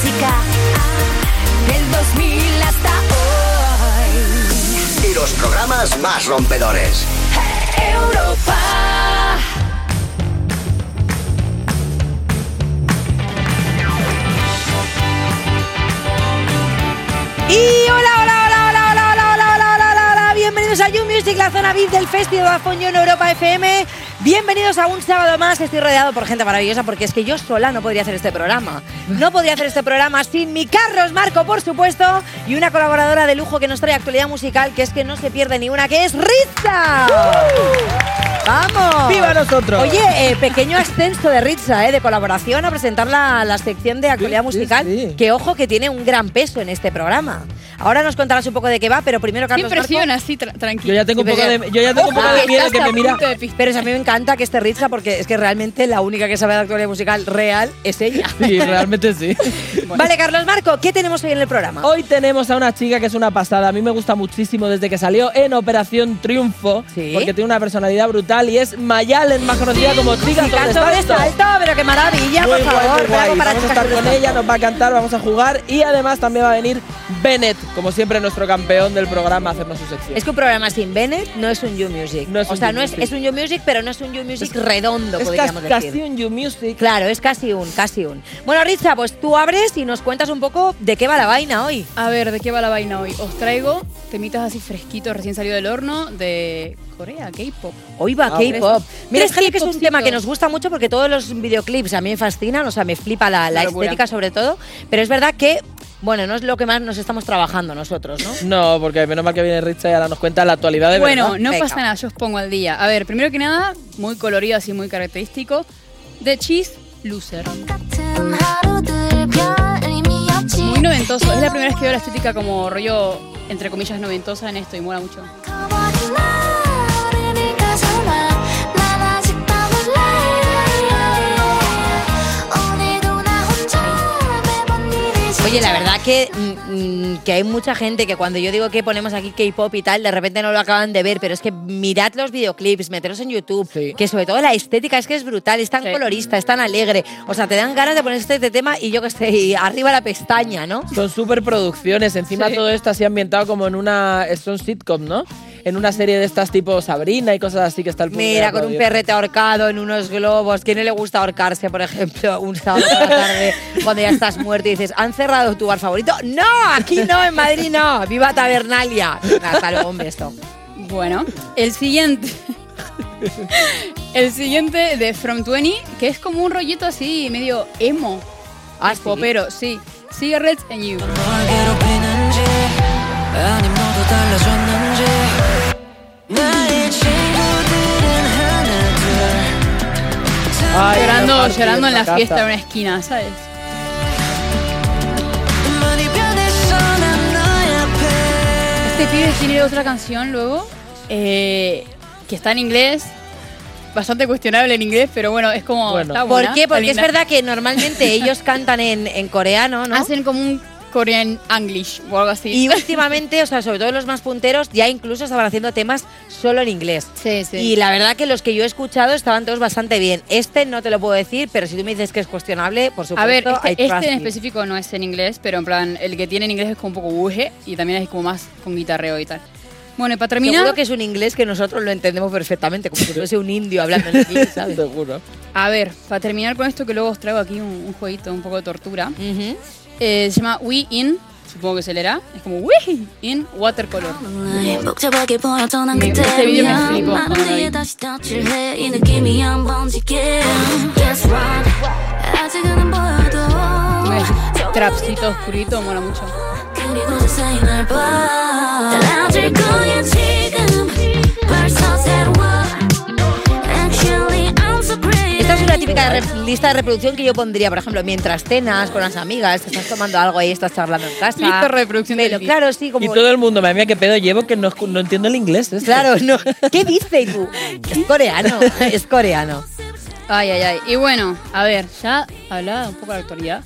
música del 2000 hasta hoy. Y los programas más rompedores. Europa. Y hola, hola, hola, hola, hola, hola, hola, hola, hola, hola. Bienvenidos a You Music, la zona VIP del Festival de en Europa FM. Bienvenidos a un sábado más. Estoy rodeado por gente maravillosa porque es que yo sola no podría hacer este programa. No podría hacer este programa sin mi Carlos Marco, por supuesto, y una colaboradora de lujo que nos trae actualidad musical, que es que no se pierde ni una, que es Ritza. ¡Vamos! ¡Viva nosotros! Oye, eh, pequeño ascenso de Ritza, eh, de colaboración a presentar la, la sección de actualidad Sí, sí, musical, sí. que ojo que tiene un gran peso en este programa. Ahora nos contarás un poco de qué va, pero primero Qué Carlos Marco- impresión así, tra- tranquilo. Yo ya tengo un Sí, poco de, yo ya tengo un poco Ojo, de que miedo que me mira. Pero a mí me encanta que esté Ritza porque es que realmente la única que sabe de actualidad musical real es ella. Sí, realmente sí. Vale, Carlos Marco, ¿qué tenemos hoy en el programa? Hoy tenemos a una chica que es una pasada. A mí me gusta muchísimo desde que salió en Operación Triunfo. Sí. Porque tiene una personalidad brutal y es Mayalen, más conocida como Chica Chica sobre Salto. salto, pero qué maravilla, Muy por guay, favor. muy guay. para Vamos a estar con ella, nos va a cantar, vamos a jugar y además también va a venir Bennett, como siempre nuestro campeón del programa, hacernos su sección. Es que un programa sin Bennett no es un You Music. No es o un sea, You no es, Music. es un You Music, pero no es un You Music redondo, es podríamos casi, decir. casi un You Music. Claro, es casi un, casi un. Bueno, Ritza, pues tú abres y nos cuentas un poco de qué va la vaina hoy. A ver, ¿de qué va la vaina hoy? Os traigo temitas así fresquitos, recién salido del horno, de Corea, K-pop. Hoy va Ah, K-pop. Mira, es tres que es un tema que nos gusta mucho porque todos los videoclips a mí me fascinan, o sea, me flipa la, la estética sobre todo, pero es verdad que, bueno, no es lo que más nos estamos trabajando nosotros, ¿no? No, porque menos mal que viene Richa y ahora nos cuenta la actualidad de Bueno, verdad. no Venga. pasa nada, yo os pongo al día. A ver, primero que nada, muy colorido, así muy característico, de Cheese Loser. Muy noventoso, es la primera vez que veo la estética como rollo, entre comillas, noventosa en esto y mola mucho. Oye, la verdad que, mm, mm, que hay mucha gente que cuando yo digo que ponemos aquí K-pop y tal, de repente no lo acaban de ver, pero es que mirad los videoclips, meteros en YouTube, Sí. que sobre todo la estética es que es brutal, es tan Sí. colorista, es tan alegre, o sea, te dan ganas de poner este tema y yo que sé, y arriba la pestaña, ¿no? Son super producciones. Encima Sí. todo esto así ambientado como en una. Son sitcom, ¿no? En una serie de estas tipo Sabrina y cosas así que está el Mira, con un perrete ahorcado en unos globos. ¿Quién no le gusta ahorcarse, por ejemplo, un sábado por la tarde cuando ya estás muerto y dices, ¿han cerrado tu bar favorito? No, aquí no, en Madrid no. ¡Viva Tabernalia! Hasta luego, un beso. Bueno, el siguiente. el siguiente de From 20, que es como un rollito así, medio emo. Ah, ¿sí? Popero, sí. Cigarettes and You. Ay, llorando llorando en la casa. fiesta en una esquina, ¿sabes? Este pibe tiene otra canción luego, eh, que está en inglés, bastante cuestionable en inglés, pero bueno, es como... Bueno. está ¿Por qué? Porque es verdad que normalmente ellos cantan en, en coreano, ¿no? Hacen como un Korean English o algo así. Y últimamente, o sea, sobre todo los más punteros, ya incluso estaban haciendo temas solo en inglés. Sí, sí. Y la verdad que los que yo he escuchado estaban todos bastante bien. Este no te lo puedo decir, pero si tú me dices que es cuestionable, por supuesto, A ver, este, este en you. específico no es en inglés, pero en plan, el que tiene en inglés es como un poco buje y también es como más con guitarreo y tal. Bueno, y para terminar, Seguro que es un inglés que nosotros lo entendemos perfectamente, como si fuese un indio hablando en inglés, ¿sabes? Seguro. a ver, para terminar con esto que luego os traigo aquí un, un jueguito, un poco de tortura. Ujú. Eh, se llama We In, supongo que se leerá. Es como We In Watercolor. Este video me flipó cuando trapcito oscurito, mola mucho. Típica lista de reproducción que yo pondría, por ejemplo, mientras cenas con las amigas, te estás tomando algo ahí, estás charlando en casa. Lista de reproducción Pero claro, sí, como... Y todo el mundo, madre mía, qué pedo llevo que no, no entiendo el inglés. este. Claro, no. ¿Qué dice tú? Es coreano, es coreano. Ay, ay, ay. Y bueno, a ver, ya hablaba un poco de la actualidad.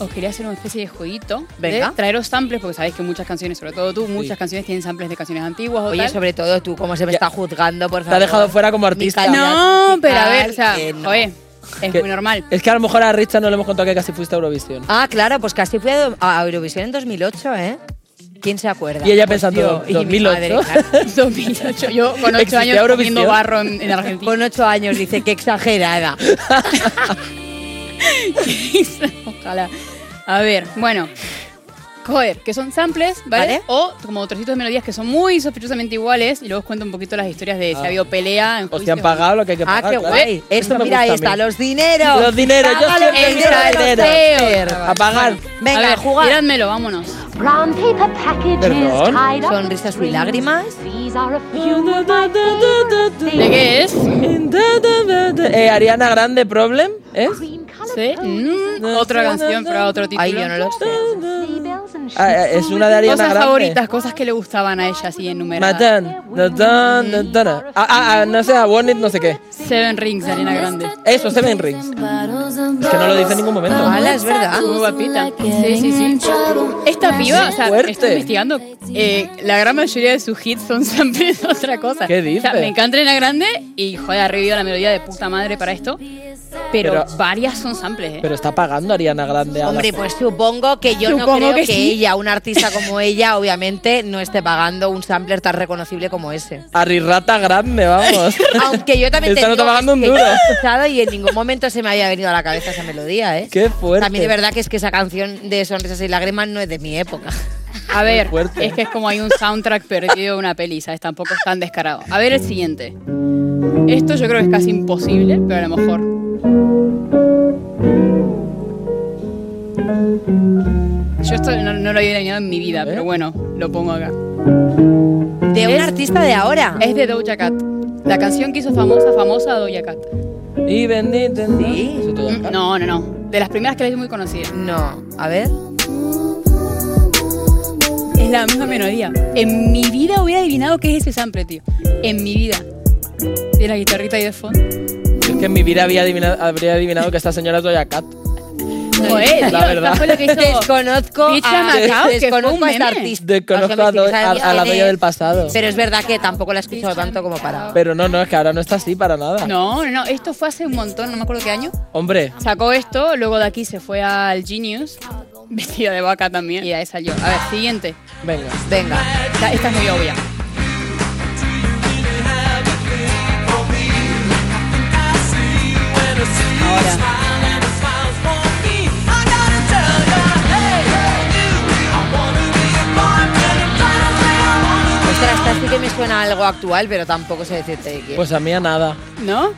Os quería hacer una especie de jueguito. Venga. De traeros samples, porque sabéis que muchas canciones, sobre todo tú, muchas canciones tienen samples de canciones antiguas o Oye, tal. sobre todo tú, cómo se me Ya. está juzgando, por Te favor. ha dejado fuera como artista. No, pero a ver, o sea, no. joder, Es Que- muy normal. Es que a lo mejor a Richard no le hemos contado que casi fuiste a Eurovisión. Ah, claro, pues casi fui a Eurovisión en 2008, ¿eh? ¿Quién se acuerda? Y ella Pues pensando, yo y mi 2008. madre, claro. 2008. Yo con 8 ¿Existía años comiendo barro en, en Argentina. Con ocho años dice que exagerada. Ojalá. A ver, bueno. Joder, que son samples, ¿vale? Vale. O como trocitos de melodías que son muy sospechosamente iguales. Y luego os cuento un poquito las historias de si Ah. ha habido pelea en O si han pagado lo que hay que Ah, pagar. qué claro. guay. Esto Esto, me mira, ahí gusta a está, mí. los dineros. Los dineros, yo Págalo, siempre dinero, quiero dinero. dinero. A pagar. Venga, a ver, a jugar. Mirádmelo, vámonos. Brown paper packages Perdón. tied up Sonrisas y lágrimas. These are a few of my favorite ¿De things. qué es? Eh, Ariana Grande Problem, ¿es? Cream Sí. Mm, otra canción, pero a otro título. Ay, yo no lo sé. Ah, eh, es una de Ariana Cosas Grande. favoritas, cosas que le gustaban a ella, así enumeradas. Matan. Ah, ah, ah, no sé, a Warnit no sé qué. Seven Rings, de Ariana Grande. Eso, Seven Rings. Es que no lo dice en ningún momento. Ala, es verdad. Muy guapita. Sí, sí, sí. Esta piba, o sea, Fuerte. estoy investigando. eh, la gran mayoría de sus hits son samples de otra cosa. ¿Qué O sea, dices? me encanta Ariana Grande y, joder, ha revivido la melodía de puta madre para esto. Pero, Pero- varias son samples, ¿eh? Pero está pagando Ariana Grande a Hombre, pues supongo que yo no creo que que, sí. ella, una artista como ella, obviamente, no esté pagando un sampler tan reconocible como ese. a Rirrata Grande, vamos. Aunque yo también te Esta no digo está pagando un yo duro. la he escuchado y en ningún momento se me había venido a la cabeza esa melodía, ¿eh? Qué fuerte. También de verdad que es que esa canción de Sonrisas y Lágrimas no es de mi época. A ver, es que es como hay un soundtrack perdido de una peli, ¿sabes? Tampoco es tan descarado. A ver el siguiente. Esto yo creo que es casi imposible, pero a lo mejor. Yo esto no, no lo había adivinado en mi vida, pero bueno, lo pongo acá. De un Es- artista de ahora. Es de Doja Cat. La canción que hizo famosa, famosa Doja Cat. Y bendito. Sí. Eso todo Mm. No, no, no. De las primeras que la hizo muy conocida. No, a ver. Es la misma melodía. En mi vida hubiera adivinado qué es ese sample, tío. En mi vida. De la guitarrita ahí de fondo. Que en mi vida había adivinado, habría adivinado que esta señora es Doja Cat. Joder, la tío, verdad. esta fue lo que hizo. Desconozco a, Macao, desconozco esta artista. Desconozco O sea, a, Do- la es, del pasado. Pero es verdad que tampoco la he escuchado tanto como para. Pero no, no, es que ahora no está así para nada. No, no, no. Esto fue hace un montón, no me acuerdo qué año. Hombre, Sacó esto, luego de aquí se fue al Genius. Vestida de vaca también. Y ahí salió. A ver, siguiente. venga. Venga. Esta, esta es muy obvia. Ahora. Ostras, esta sí que me suena a algo actual, pero tampoco sé decirte de quién. Pues a mí a nada. ¿No?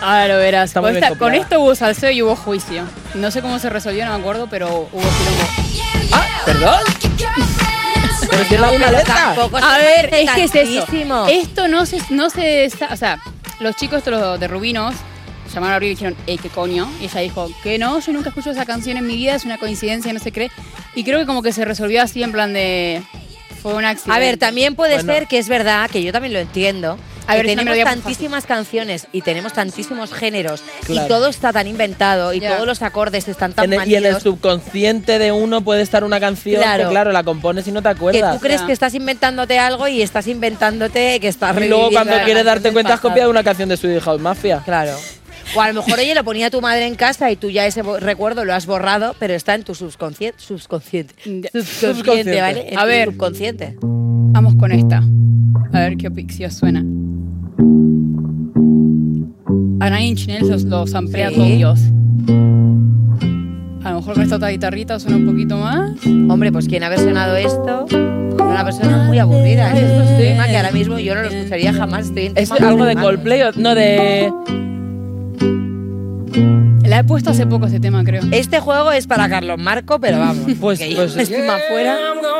Ahora lo verás. Está Con, bien esta- con copiada. esto hubo salseo y hubo juicio. No sé cómo se resolvió, no me acuerdo, pero hubo quilombo. Ah, ¿perdón? Pero si es la misma letra. Tampoco A ver, es que es eso. tantísimo. Esto no se, no se sa- o sea, los chicos estos los de Rubinos llamaron a Abril y dijeron, ey, qué coño. Y ella dijo, que no, yo nunca escucho esa canción en mi vida, es una coincidencia, no se cree. Y creo que como que se resolvió así en plan de, fue un accidente. A ver, también puede Bueno. ser que es verdad, que yo también lo entiendo. A que ver, tenemos tantísimas canciones y tenemos tantísimos géneros Claro. y todo está tan inventado y Ya. todos los acordes están tan En el- y en el subconsciente de uno puede estar una canción Claro. que, claro, la compones y no te que acuerdas. tú crees Ya. que estás inventándote algo y estás inventándote que estás Y luego cuando quieres darte cuenta has copiado una canción de Swedish House Mafia. Claro. O a lo mejor, oye, lo ponía tu madre en casa y tú ya ese recuerdo lo has borrado, pero está en tu subconsciente. Subconsciente. Subconsciente, Subconsciente. ¿vale? En A ver. Subconsciente. Vamos con esta. A ver qué os suena. A Nine Inch Nails los, los amplía Sí. con Dios. A lo mejor con esta otra guitarrita suena un poquito más. Hombre, pues quien ha versionado esto, una persona muy aburrida. Es un tema que ahora mismo yo no lo escucharía jamás. Estoy en ¿Es algo de. Coldplay o no de...? La he puesto hace poco ese tema, creo. Este juego es para Carlos Marco, pero vamos. Pues- que pues- yo estoy más fuera. Know.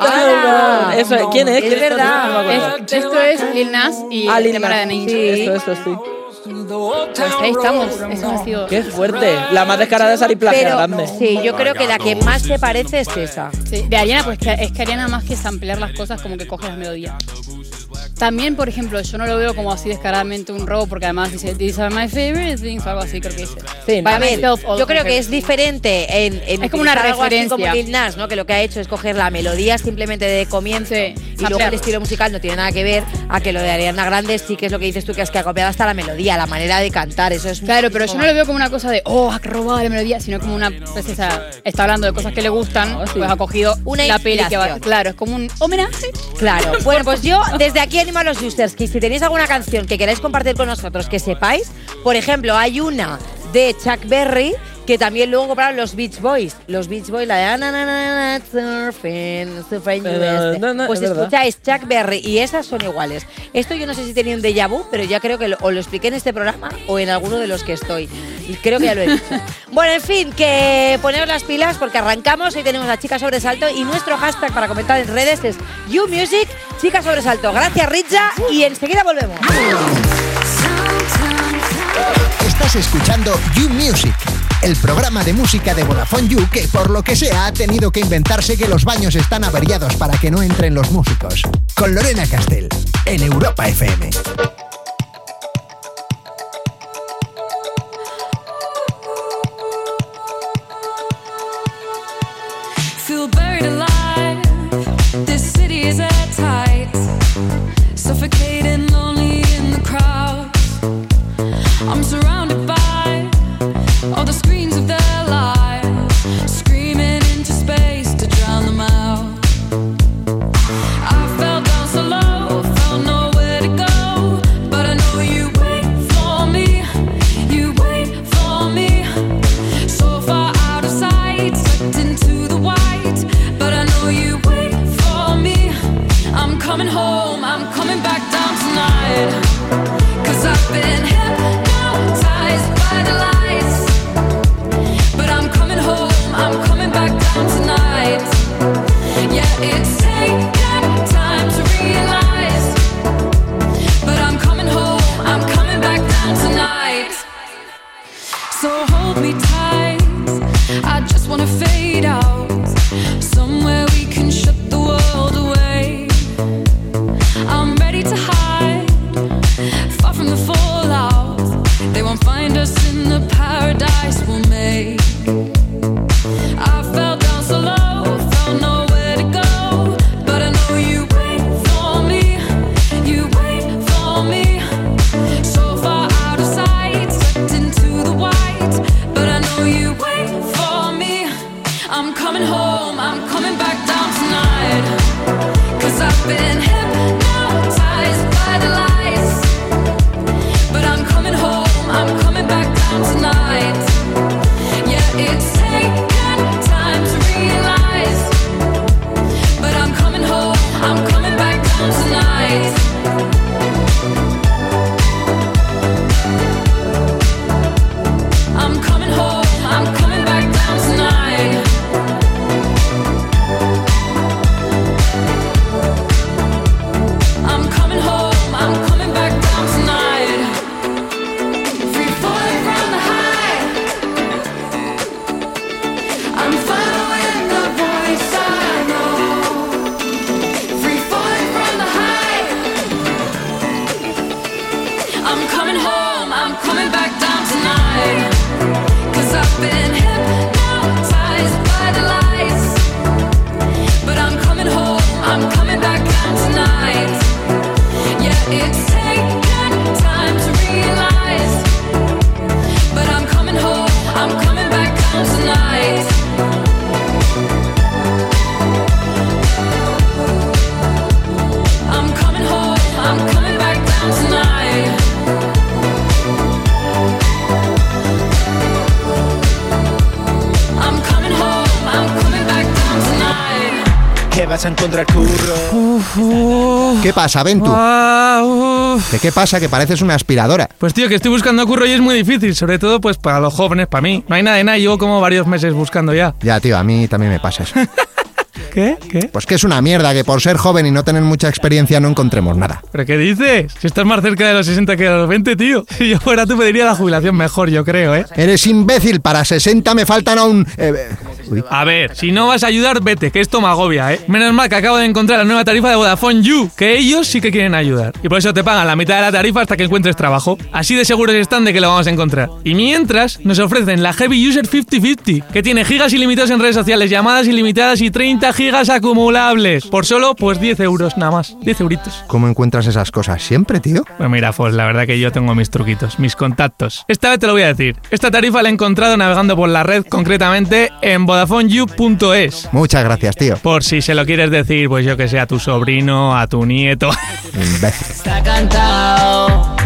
Ah, Eso, ¿quién es? es ¿Quién verdad. No me acuerdo. Es- esto es Lil Nas y Ah, el Lil tema Nas. Sí. Esto, esto, sí. Pues ahí estamos. Eso ha sido. ¡Qué fuerte! La más descarada es Ari Pero Grande. sí, yo creo que la que más se parece es esa. Sí, de Ariana, pues es que Ariana más que samplear las cosas, como que coge las melodías. También, por ejemplo, yo no lo veo como así descaradamente un robo, porque además dice, these are my favorite things, o algo así creo que dice. Sí, By A ver, yo creo que es diferente en, en Es como una referencia. como Lil Nas, ¿no? Que lo que ha hecho es coger la melodía simplemente de comienzo Sí, y luego el estilo musical no tiene nada que ver a que lo de Ariana Grande sí que es lo que dices tú, que es que ha copiado hasta la melodía, la manera de cantar, eso es Claro, pero yo no lo veo como una cosa de, oh, ha robado la melodía, sino como una, pues esa, está hablando de cosas que le gustan, Ah, sí. pues ha cogido Una la peli que va, claro, es como un homenaje. Claro. Bueno, pues yo desde aquí animo a los users que si tenéis alguna canción que queráis compartir con nosotros, que sepáis, por ejemplo, hay una de Chuck Berry que también luego compraron los Beach Boys. Los Beach Boys, la de "Ah, na, na, na, na, surfing, surfing Pero, US". no, no, Pues es verdad. escucháis Chuck Berry y esas son iguales. Esto yo no sé si tenía un déjà vu, pero ya creo que lo, o lo expliqué en este programa o en alguno de los que estoy. Y creo que ya lo he dicho. bueno, en fin, que poneros las pilas porque arrancamos. Hoy tenemos a Chica Sobresalto y nuestro hashtag para comentar en redes es YouMusic, Chica Sobresalto. Gracias, Richa, y enseguida volvemos. Estás escuchando You Music, el programa de música de Vodafone You que por lo que sea ha tenido que inventarse que los baños están averiados para que no entren los músicos. Con Lorena Castell, en Europa FM. Vas a encontrar curro. ¿Qué pasa, Ventu? Ah. ¿De qué pasa? Que pareces una aspiradora. Pues tío, que estoy buscando curro y es muy difícil, sobre todo pues para los jóvenes, para mí. No hay nada de nada, llevo como varios meses buscando ya. Ya, tío, a mí también me pasa eso. ¿Qué? ¿Qué? Pues que es una mierda que por ser joven y no tener mucha experiencia no encontremos nada. ¿Pero qué dices? Si estás más cerca de los 60 que de los 20, tío. Si yo fuera tú pediría la jubilación mejor, yo creo, ¿eh? Eres imbécil, para 60 me faltan aún... eh. A ver, si no vas a ayudar, vete, que esto me agobia, ¿eh? Menos mal que acabo de encontrar la nueva tarifa de Vodafone You, que ellos sí que quieren ayudar. Y por eso te pagan la mitad de la tarifa hasta que encuentres trabajo. Así de seguros están de que lo vamos a encontrar. Y mientras, nos ofrecen la Heavy User 5050, que tiene gigas ilimitados en redes sociales, llamadas ilimitadas y 30 gigas acumulables. Por solo, pues 10 euros nada más. 10 euritos. ¿Cómo encuentras esas cosas siempre, tío? Pues mira, Fos, la verdad que yo tengo mis truquitos, mis contactos. Esta vez te lo voy a decir. Esta tarifa la he encontrado navegando por la red, concretamente en VodafoneYou.es. Muchas gracias, tío. Por si se lo quieres decir, pues yo que sé, a tu sobrino, a tu nieto. Está cantado.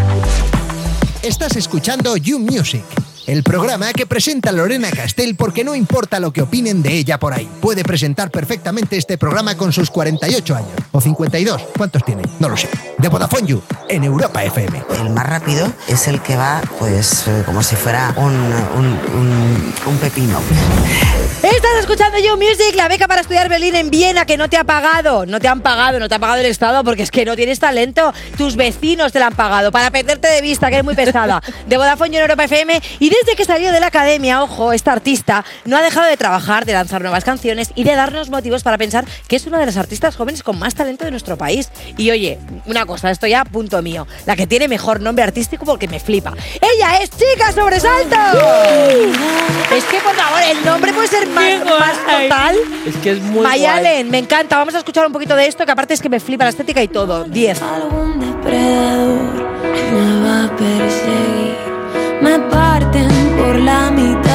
Estás escuchando You Music, el programa que presenta Lorena Castell porque no importa lo que opinen de ella por ahí. Puede presentar perfectamente este programa con sus 48 años. O 52. ¿Cuántos tiene? No lo sé. De Vodafone You, en Europa FM. El más rápido es el que va, pues, eh, como si fuera un, un, un- un pepino. Estás escuchando You Music, la beca para estudiar violín en Viena que no te ha pagado. No te han pagado, no te ha pagado el Estado porque es que no tienes talento. Tus vecinos te la han pagado para perderte de vista, que eres muy pesada. De Vodafone You en Europa FM. Y desde que salió de la academia, ojo, esta artista no ha dejado de trabajar, de lanzar nuevas canciones y de darnos motivos para pensar que es una de las artistas jóvenes con más talento de nuestro país. Y oye, una cosa, esto ya punto mío. La que tiene mejor nombre artístico porque me flipa. Ella es Chica Sobresalto. Es que, por favor, el nombre puede ser más, más total. Es que es muy guay. Mayalen, me encanta. Vamos a escuchar un poquito de esto, que aparte es que me flipa la estética y todo. 10. Algún depredador me va a perseguir. Me la mitad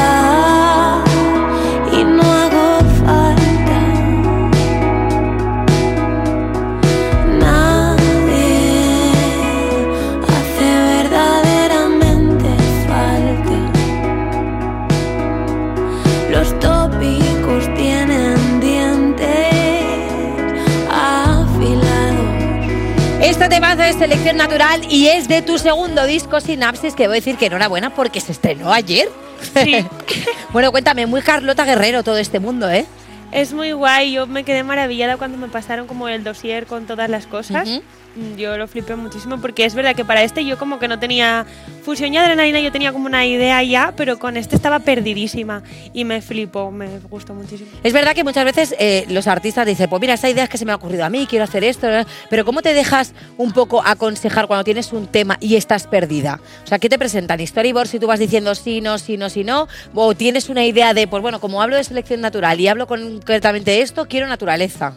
Temazo es selección natural y es de tu segundo disco, Sinapsis, que voy a decir que enhorabuena porque se estrenó ayer. bueno, cuéntame, muy Carlota Guerrero todo este mundo, ¿eh? Es muy guay, yo me quedé maravillada cuando me pasaron como el dossier con todas las cosas. Ujú. Mm, Yo lo flipé muchísimo porque es verdad que para este yo como que no tenía fusión y adrenalina, yo tenía como una idea ya, pero con este estaba perdidísima y me flipó, me gustó muchísimo. Es verdad que muchas veces eh, los artistas dicen, pues mira, esta idea es que se me ha ocurrido a mí, quiero hacer esto, pero ¿cómo te dejas un poco aconsejar cuando tienes un tema y estás perdida? O sea, ¿qué te presentan? ¿Storyboard si tú vas diciendo sí, no, sí, no, sí, no? ¿O tienes una idea de, pues bueno, como hablo de selección natural y hablo concretamente esto, quiero naturaleza?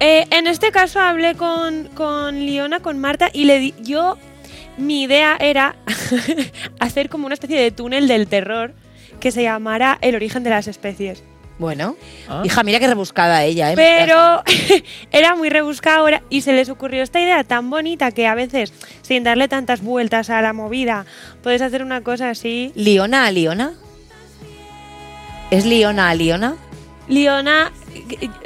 Eh, en este caso hablé con, con Liona, con Marta, y le di, yo, mi idea era hacer como una especie de túnel del terror que se llamara El origen de las especies. Bueno, Ah. hija, mira qué rebuscada ella, ¿eh? Pero era muy rebuscada ahora y se les ocurrió esta idea tan bonita que a veces, sin darle tantas vueltas a la movida, puedes hacer una cosa así. ¿Liona a Liona? ¿Es Liona a Liona? Liona,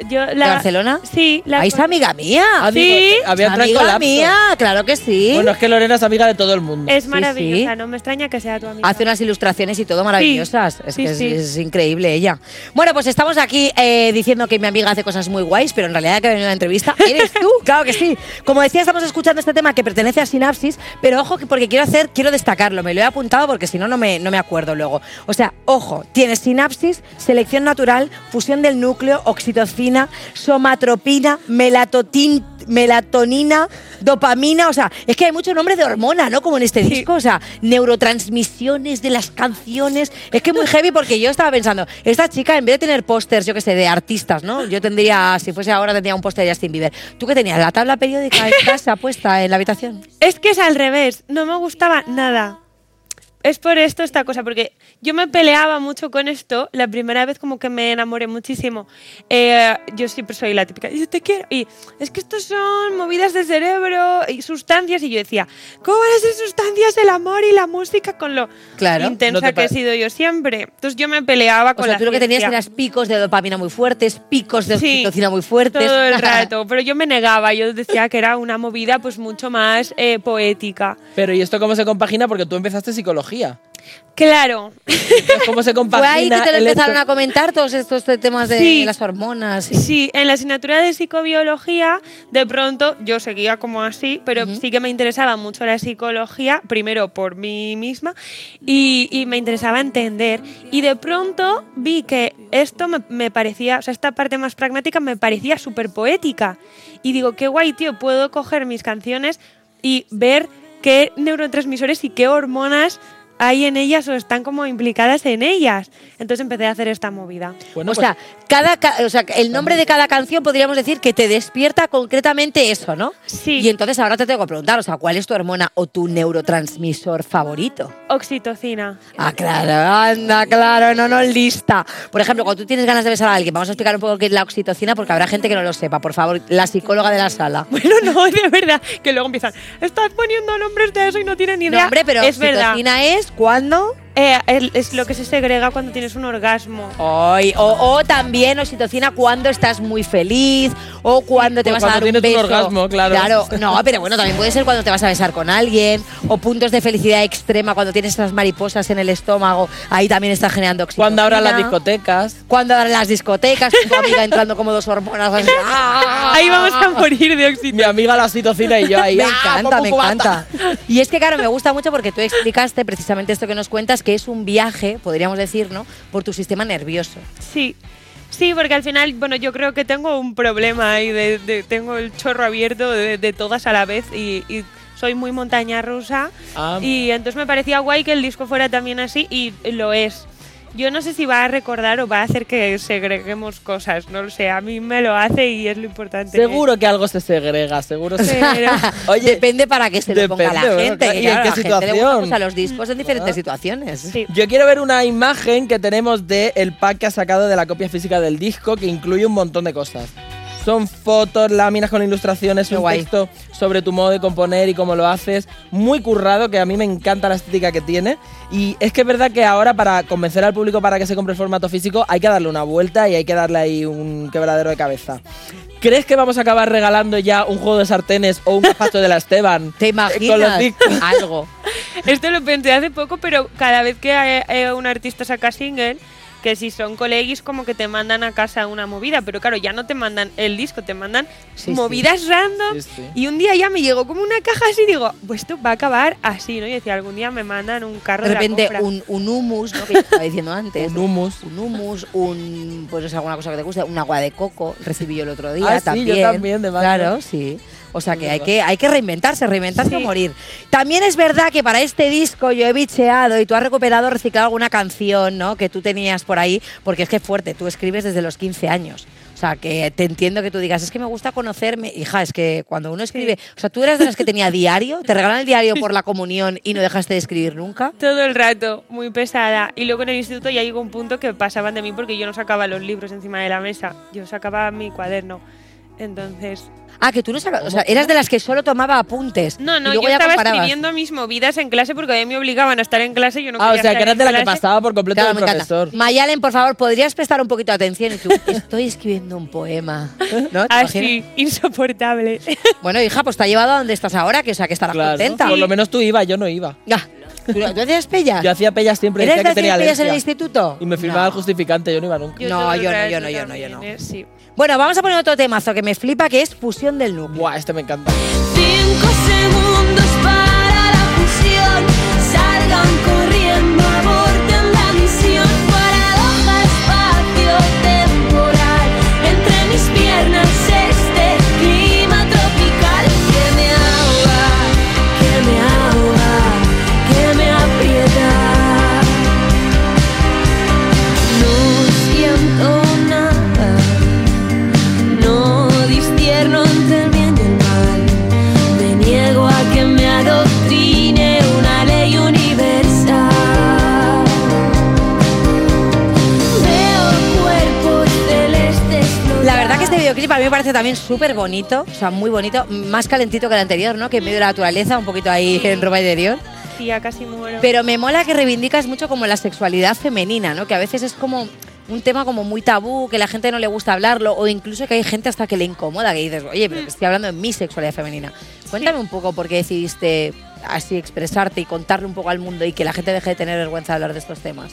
yo la. ¿De Barcelona? Sí, la. ¿Ah, es amiga mía? Sí. eh, había amiga mía, claro que sí. Bueno, es que Lorena es amiga de todo el mundo. Es Sí, maravillosa, sí. no me extraña que sea tu amiga. Hace unas ilustraciones y todo maravillosas. es sí, que es, sí. es increíble ella. Bueno, pues estamos aquí eh, diciendo que mi amiga hace cosas muy guays, pero en realidad que ha venido a la entrevista eres tú. claro que sí. Como decía, estamos escuchando este tema que pertenece a Sinapsis, pero ojo que porque quiero hacer, quiero destacarlo. Me lo he apuntado porque si no, no me, no me acuerdo luego. O sea, ojo, tienes sinapsis, selección natural, fusión del núcleo, oxitocina, somatropina, melatotin, melatonina, dopamina. O sea, es que hay muchos nombres de hormona, ¿no? Como en este disco. O sea, neurotransmisiones de las canciones. Es que muy heavy porque yo estaba pensando, esta chica, en vez de tener pósters, yo qué sé, de artistas, ¿no? Yo tendría, si fuese ahora, tendría un póster de Justin Bieber. ¿Tú qué tenías? ¿La tabla periódica en casa puesta en la habitación? Es que es al revés, no me gustaba nada. Es por esto esta cosa, porque yo me peleaba mucho con esto. La primera vez como que me enamoré muchísimo. Eh, yo siempre soy la típica, yo te quiero. Y es que estos son movidas de cerebro y sustancias. Y yo decía, ¿cómo van a ser sustancias el amor y la música con lo Claro. intensa No que he sido yo siempre? Entonces yo me peleaba O con sea, la tú lo que tenías eras picos de dopamina muy fuertes, picos de Sí, oxitocina muy fuertes. Todo el rato, pero yo me negaba, yo decía que era una movida pues mucho más eh, poética. Pero ¿y esto cómo se compagina? Porque tú empezaste psicología. Claro. ¿Cómo se Fue compagina ahí que te lo empezaron a comentar todos estos temas de Sí. las hormonas. y- Sí, en la asignatura de psicobiología, de pronto yo seguía como así, pero sí que me interesaba mucho la psicología, primero por mí misma, y, y me interesaba entender. Y de pronto vi que esto me, me parecía, o sea, esta parte más pragmática me parecía súper poética. Y digo, qué guay, tío, puedo coger mis canciones y ver qué neurotransmisores y qué hormonas hay en ellas o están como implicadas en ellas. Entonces empecé a hacer esta movida. Bueno, o pues- sea, cada, ca- o sea, el nombre de cada canción podríamos decir que te despierta concretamente eso, ¿no? Sí. Y entonces ahora te tengo que preguntar, o sea, ¿cuál es tu hormona o tu neurotransmisor favorito? Oxitocina. Ah, claro, anda, claro, no, no, lista. Por ejemplo, cuando tú tienes ganas de besar a alguien, vamos a explicar un poco qué es la oxitocina porque habrá gente que no lo sepa. Por favor, la psicóloga de la sala. Bueno, no, de verdad, que luego empiezan, estás poniendo nombres de eso y no tienen ni idea. No, hombre, pero es verdad. oxitocina es cuando... Eh, es lo que se segrega cuando tienes un orgasmo. Ay, o, o también oxitocina cuando estás muy feliz o cuando te vas a dar cuando un tienes un beso. orgasmo, claro. Claro, no, pero bueno, también puede ser cuando te vas a besar con alguien o puntos de felicidad extrema cuando tienes esas mariposas en el estómago, ahí también está generando oxitocina. Cuando abran las discotecas. Cuando abran las discotecas, con tu amiga entrando como dos hormonas. así, ¡ah! Ahí vamos a morir de oxitocina. Mi amiga la oxitocina y yo ahí. Me ¡ah, encanta, me encanta. Y es que, claro, me gusta mucho porque tú explicaste precisamente esto que nos cuentas, que es un viaje, podríamos decir, ¿no? Por tu sistema nervioso. Sí. Sí, porque al final, bueno, yo creo que tengo un problema ahí, de, de- tengo el chorro abierto de, de todas a la vez y, y soy muy montaña rusa. Ah. Y entonces me parecía guay que el disco fuera también así y lo es. Yo no sé si va a recordar o va a hacer que segreguemos cosas, no lo sé, a mí me lo hace y es lo importante. Seguro que algo se segrega, seguro. se- Oye, Depende para qué se lo ponga la bueno, gente. claro, ¿y en qué a la gente le situación? pues, a los discos en diferentes situaciones. Sí. Yo quiero ver una imagen que tenemos de el pack que ha sacado de la copia física del disco que incluye un montón de cosas. Son fotos, láminas con ilustraciones, Qué un guay. texto sobre tu modo de componer y cómo lo haces. Muy currado, que a mí me encanta la estética que tiene. Y es que es verdad que ahora para convencer al público para que se compre el formato físico hay que darle una vuelta y hay que darle ahí un quebradero de cabeza. ¿Crees que vamos a acabar regalando ya un juego de sartenes o un gazpacho de la Esteban? ¿Te imaginas? Algo. Esto lo pensé hace poco, pero cada vez que eh, eh, un artista saca single, que si son colegis como que te mandan a casa una movida, pero claro, ya no te mandan el disco, te mandan Sí, movidas random. Sí, sí. Y un día ya me llegó como una caja así y digo, pues esto va a acabar así, ¿no? Y decía, algún día me mandan un carro De de, repente la compra. un, un hummus, ¿no? Que estaba diciendo antes. Un hummus. Un hummus, un, pues no sé, alguna cosa que te guste, un agua de coco, recibí yo el otro día Ah, sí, también. yo también, de. Claro, sí. O sea que hay, que hay que reinventarse, reinventarse o Sí. morir. También es verdad que para este disco yo he bicheado y tú has recuperado, reciclado alguna canción, ¿no? Que tú tenías por ahí, porque es que es fuerte, tú escribes desde los 15 años. O sea, que te entiendo que tú digas, es que me gusta conocerme. Hija, es que cuando uno escribe. O sea, tú eras de las que tenía diario, te regalan el diario por la comunión y no dejaste de escribir nunca. Todo el rato, muy pesada. Y luego en el instituto ya llegó un punto que pasaban de mí porque yo no sacaba los libros encima de la mesa. Yo sacaba mi cuaderno. Entonces. Ah, que tú no sacabas. O sea, eras de las que solo tomaba apuntes. No, no, y luego yo ya estaba comparabas. escribiendo mis movidas en clase porque a mí me obligaban a estar en clase y yo no Ah, o sea, que eras en de la que clase. pasaba por completo Claro, el me encanta. profesor. Mayalen, por favor, ¿podrías prestar un poquito de atención? Y tú, estoy escribiendo un poema. ¿No? ¿Te Así, imaginas? Ah, insoportable. Bueno, hija, pues te ha llevado a donde estás ahora, que o sea, que estarás Claro, contenta. Por lo menos tú ibas, yo no iba. Ya. ¿Tú, tú hacías pellas? Yo hacía pellas siempre, ¿Eres decía de que tenía pellas en el instituto? Y me firmaba No. el justificante, yo no iba nunca. No, yo no, yo no, yo no, yo no. ¿eh? Sí. Bueno, vamos a poner otro temazo que me flipa, que es Fusión del Núcleo. Buah, este me encanta. Cinco segundos para la fusión. Salgan corriendo, aborten videoclip a mí me parece también súper bonito, o sea, muy bonito, más calentito que el anterior, ¿no? Que en medio de la naturaleza, un poquito ahí en ropa interior. Sí, ya casi muero. Pero me mola que reivindicas mucho como la sexualidad femenina, ¿no? Que a veces es como un tema como muy tabú, que la gente no le gusta hablarlo, o incluso que hay gente hasta que le incomoda, que dices, oye, pero estoy hablando de mi sexualidad femenina. Cuéntame un poco por qué decidiste así expresarte y contarle un poco al mundo y que la gente deje de tener vergüenza de hablar de estos temas?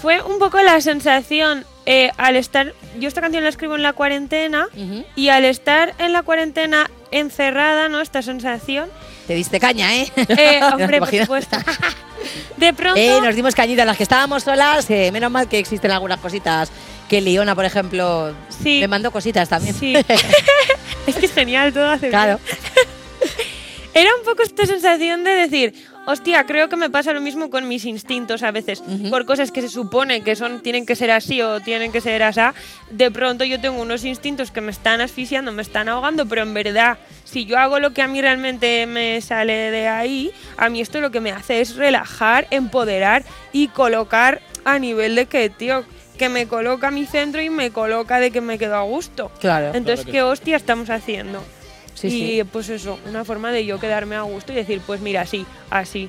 Fue un poco la sensación eh, al estar. Yo esta canción la escribo en la cuarentena y al estar en la cuarentena encerrada, ¿no? Esta sensación. Te diste caña, ¿eh? Eh, hombre, ¿Te por supuesto. De pronto. Eh, nos dimos cañita las que estábamos solas. eh, menos mal que existen algunas cositas. Que Leona, por ejemplo, me mandó cositas también. Sí. es que es genial, todo hace Claro. Era un poco esta sensación de decir, hostia, creo que me pasa lo mismo con mis instintos a veces. Por cosas que se supone que son tienen que ser así o tienen que ser así, de pronto yo tengo unos instintos que me están asfixiando, me están ahogando, pero en verdad, si yo hago lo que a mí realmente me sale de ahí, a mí esto lo que me hace es relajar, empoderar y colocar a nivel de que, tío, que me coloca a mi centro y me coloca de que me quedo a gusto. Claro. Entonces, Claro que ¿qué hostia estamos haciendo? Sí, y sí. pues eso, una forma de yo quedarme a gusto y decir, pues mira, sí, así.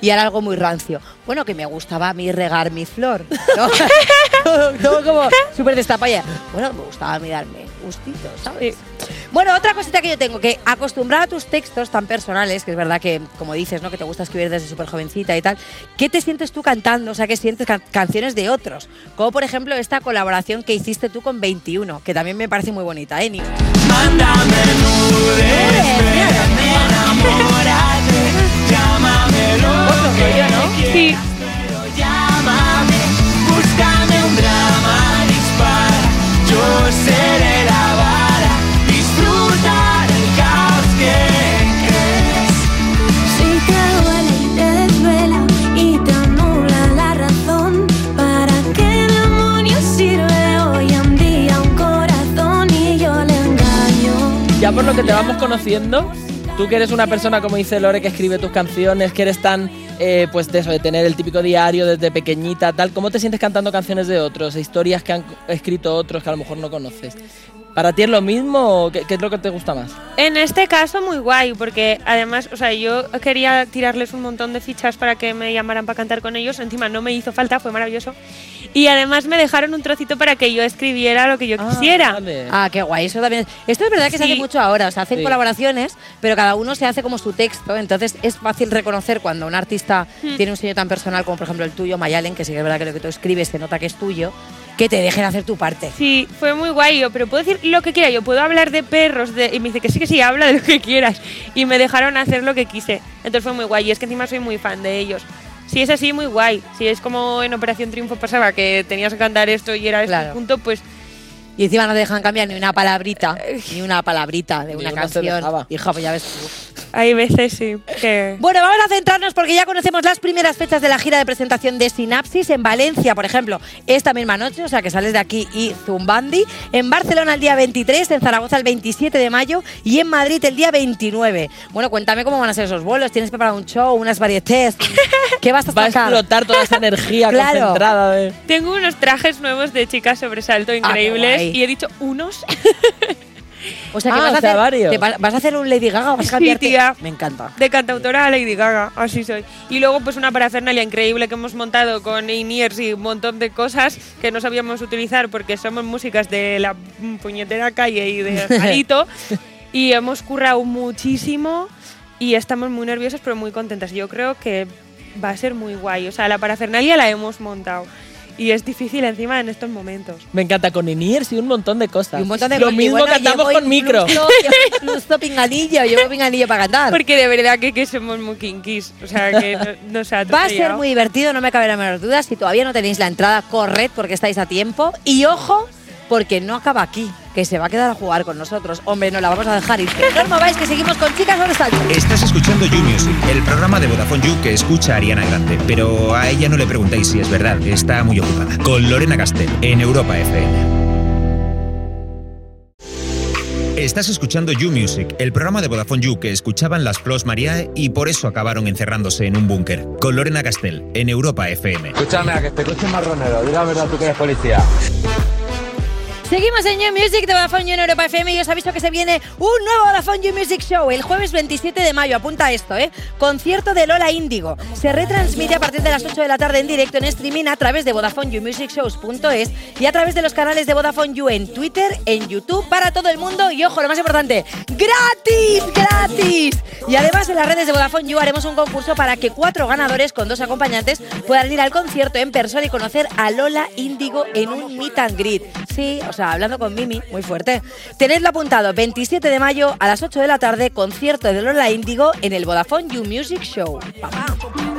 Y ahora algo muy rancio. Bueno, que me gustaba a mí regar mi flor. ¿no? todo, todo como súper destapaya. Bueno, me gustaba a mí darme gustito, ¿sabes? Bueno, otra cosita que yo tengo, que acostumbrada a tus textos tan personales, que es verdad que, como dices, ¿no? que te gusta escribir desde súper jovencita y tal, ¿qué te sientes tú cantando? O sea, ¿qué sientes can- canciones de otros? Como por ejemplo esta colaboración que hiciste tú con 21, que también me parece muy bonita, ¿eh? Ni- Otro rollo, ¿no? Sí. Llámame, búscame un drama, dispara. Yo seré Por lo que te vamos conociendo, tú que eres una persona, como dice Lore, que escribe tus canciones, que eres tan, eh, pues de eso, de tener el típico diario desde pequeñita, tal, ¿cómo te sientes cantando canciones de otros, historias que han escrito otros que a lo mejor no conoces? ¿Para ti es lo mismo o qué, qué es lo que te gusta más? En este caso muy guay, porque además, o sea, yo quería tirarles un montón de fichas para que me llamaran para cantar con ellos, encima no me hizo falta, fue maravilloso. Y además me dejaron un trocito para que yo escribiera lo que yo quisiera. Ah, qué guay, eso también. Esto es verdad que se hace mucho ahora, o sea, hacen Sí. colaboraciones, pero cada uno se hace como su texto, entonces es fácil reconocer cuando un artista Hmm. tiene un sello tan personal como por ejemplo el tuyo, Mayalen, que sí que es verdad que lo que tú escribes se nota que es tuyo, que te dejen hacer tu parte. Sí, fue muy guay, yo, pero puedo decir lo que quiera, yo puedo hablar de perros, de, y me dice que sí, que sí, habla de lo que quieras. Y me dejaron hacer lo que quise. Entonces fue muy guay, y es que encima soy muy fan de ellos. Si es así, muy guay. Si es como en Operación Triunfo pasaba, que tenías que cantar esto y era este punto, pues Y encima no te dejan cambiar ni una palabrita, ni una palabrita de Ni una una canción. Hija, pues ya ves tú. Hay veces sí. Que... Bueno, vamos a centrarnos porque ya conocemos las primeras fechas de la gira de presentación de Sinapsis en Valencia, por ejemplo, esta misma noche, o sea que sales de aquí y zumbandi, en Barcelona el día 23, en Zaragoza el 27 de mayo y en Madrid el día 29. Bueno, cuéntame cómo van a ser esos vuelos, ¿tienes preparado un show, unas varietés? ¿Qué vas a Va a sacar? explotar toda esa energía Claro. concentrada de... Tengo unos trajes nuevos de chica sobresalto increíbles guay. y he dicho unos. O sea que Ah, vas, a o sea, hacer, varios. te va- vas a hacer un Lady Gaga, vas a Sí, cambiarte. tía. Me encanta. De cantautora a Lady Gaga, así soy. Y luego pues una parafernalia increíble que hemos montado con in-ears y un montón de cosas que no sabíamos utilizar porque somos músicas de la puñetera calle y de Jarito. y hemos currado muchísimo y estamos muy nerviosas pero muy contentas. Yo creo que va a ser muy guay. O sea, la parafernalia la hemos montado. Y es difícil encima en estos momentos. Me encanta con Iniers y un montón de cosas. Y un montón de Lo mismo bueno, cantamos llevo con micro. Incluso, pinganillo, llevo pinganillo para cantar. Porque de verdad que, que somos muy kinkies. O sea, que no, nos ha Va a ser muy divertido, no me cabe la menor duda. Si todavía no tenéis la entrada, corred porque estáis a tiempo. Y ojo, porque no acaba aquí, que se va a quedar a jugar con nosotros. Hombre, no la vamos a dejar ir. No os mováis, que seguimos con chicas sobre salto. Estás escuchando You Music, el programa de Vodafone You que escucha a Ariana Grande, pero a ella no le preguntéis si es verdad, está muy ocupada. Con Lorena Castell, en Europa FM. Estás escuchando You Music, el programa de Vodafone You que escuchaban las Flos Mariae y por eso acabaron encerrándose en un búnker. Con Lorena Castell, en Europa FM. Escúchame, a que este coche es marronero. Dile la verdad, tú que eres policía. Seguimos en New Music de Vodafone You en Europa FM y os aviso que se viene un nuevo Vodafone You Music Show el jueves 27 de mayo. Apunta esto, ¿eh? Concierto de Lola Índigo. Se retransmite a partir de las 8 de la tarde en directo en streaming a través de VodafoneYouMusicShows.es y a través de los canales de Vodafone You en Twitter, en YouTube, para todo el mundo y, ojo, lo más importante, ¡gratis! ¡gratis! Y además en las redes de Vodafone You haremos un concurso para que cuatro ganadores con dos acompañantes puedan ir al concierto en persona y conocer a Lola Índigo en un meet and greet. Sí, o sea, hablando con Mimi, muy fuerte. Tenedlo apuntado, 27 de mayo a las 8 de la tarde, concierto de Lola Índigo en el Vodafone You Music Show.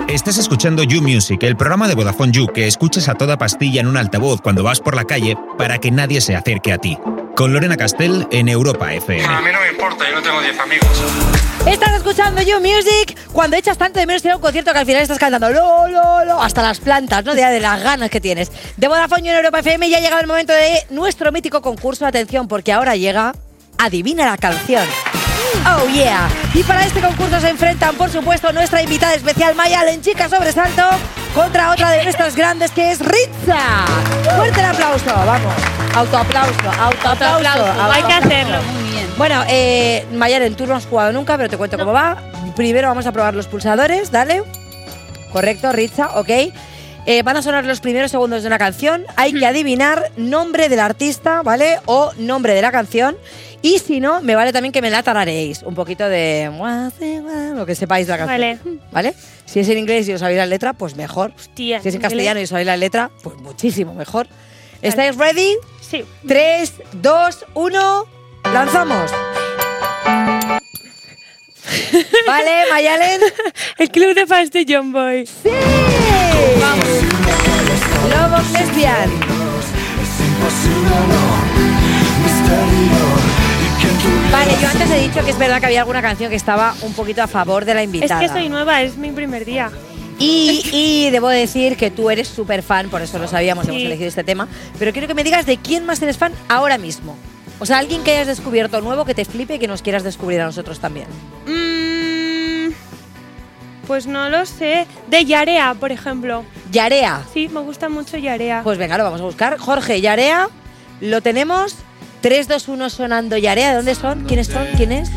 Estás escuchando You Music, el programa de Vodafone You que escuchas a toda pastilla en un altavoz cuando vas por la calle para que nadie se acerque a ti. Con Lorena Castell en Europa FM. A mí no me importa, yo no tengo 10 amigos. Estás escuchando You Music cuando echas tanto de menos a un concierto que al final estás cantando lo, lo, lo, hasta las plantas, ¿no? De, de las ganas que tienes. De Vodafone en Europa FM ya ha llegado el momento de nuestro mítico concurso. Atención, porque ahora llega Adivina la canción. Oh yeah. Y para este concurso se enfrentan, por supuesto, nuestra invitada especial Maya en Chica Sobresalto contra otra de nuestras grandes que es Ritza. Fuerte el aplauso, vamos. Autoaplauso, autoaplauso. Autoaplauso, hay que hacerlo. Bueno, eh, Mayalen, tú no has jugado nunca, pero te cuento cómo va. Primero vamos a probar los pulsadores, dale. Correcto, Ritza, ok. Eh, van a sonar los primeros segundos de una canción. Hay que adivinar nombre del artista, ¿vale? O nombre de la canción. Y si no, me vale también que me la tarareéis. Un poquito de... Lo que sepáis la canción. Vale. ¿Vale? Si es en inglés y os sabéis la letra, pues mejor. Hostia, si es en castellano y os sabéis la letra, pues muchísimo mejor. ¿Estáis ready? Sí. 3, 2, 1. ¡Lanzamos! vale, Mayalen. El club de fans de John Boy. ¡Sí! Vamos. Lobos Lesbian. Vale, yo antes he dicho que es verdad que había alguna canción que estaba un poquito a favor de la Es invitada. que soy nueva, es mi primer día. Y, y debo decir que tú eres súper fan, por eso lo sabíamos, hemos elegido este tema. Pero quiero que me digas de quién más eres fan ahora mismo. O sea, alguien que hayas descubierto nuevo que te flipe y que nos quieras descubrir a nosotros también. Mm, pues no lo sé. De Yarea, por ejemplo. Yarea. Sí, me gusta mucho Yarea. Pues venga, lo vamos a buscar. Jorge, Yarea, lo tenemos. 3, 2, 1 sonando Yarea. ¿De dónde son? ¿Quiénes son? ¿Quién es?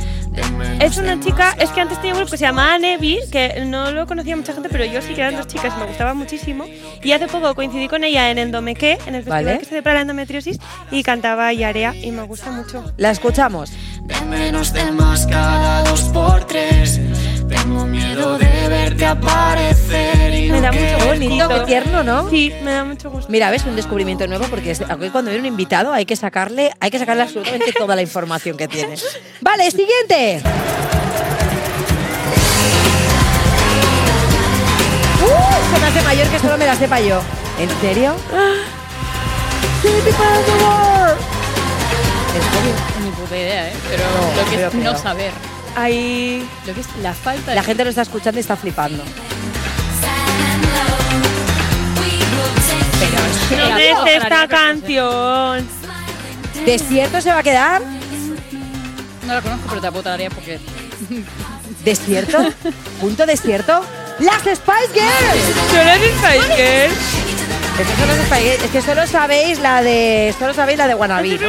Es una chica, es que antes tenía un grupo que se llamaba Nevi, que no lo conocía mucha gente, pero yo sí que eran dos chicas y me gustaba muchísimo. Y hace poco coincidí con ella en Endomeque, en el festival Vale. que se celebra la endometriosis, y cantaba Yarea y me gusta mucho. La escuchamos. De menos de más cada dos por tres. Tengo miedo de verte aparecer y Me no da mucho bonito, qué gusto. tierno, ¿no? Sí, me da mucho gusto. Mira, ves un descubrimiento nuevo porque cuando viene un invitado hay que sacarle, hay que sacarle absolutamente toda la información que tiene. Vale, siguiente. Uh, se me hace mayor que solo me la sepa yo. ¿En serio? ¿En serio? Ni puta idea, ¿eh? Pero No, lo que es no. saber. Ahí. Lo que es la falta La de. gente lo está escuchando y está flipando. Pero es que- ¿Dónde es esta canción? ¿Desierto se va a quedar? No la conozco, pero te tararear porque. ¿Desierto? ¿Punto desierto? ¡Las Spice Girls! ¿Tú eres Spice Girls? Es que, solo os Spice- es que solo sabéis la de. Solo sabéis la de Wannabe, ¿no?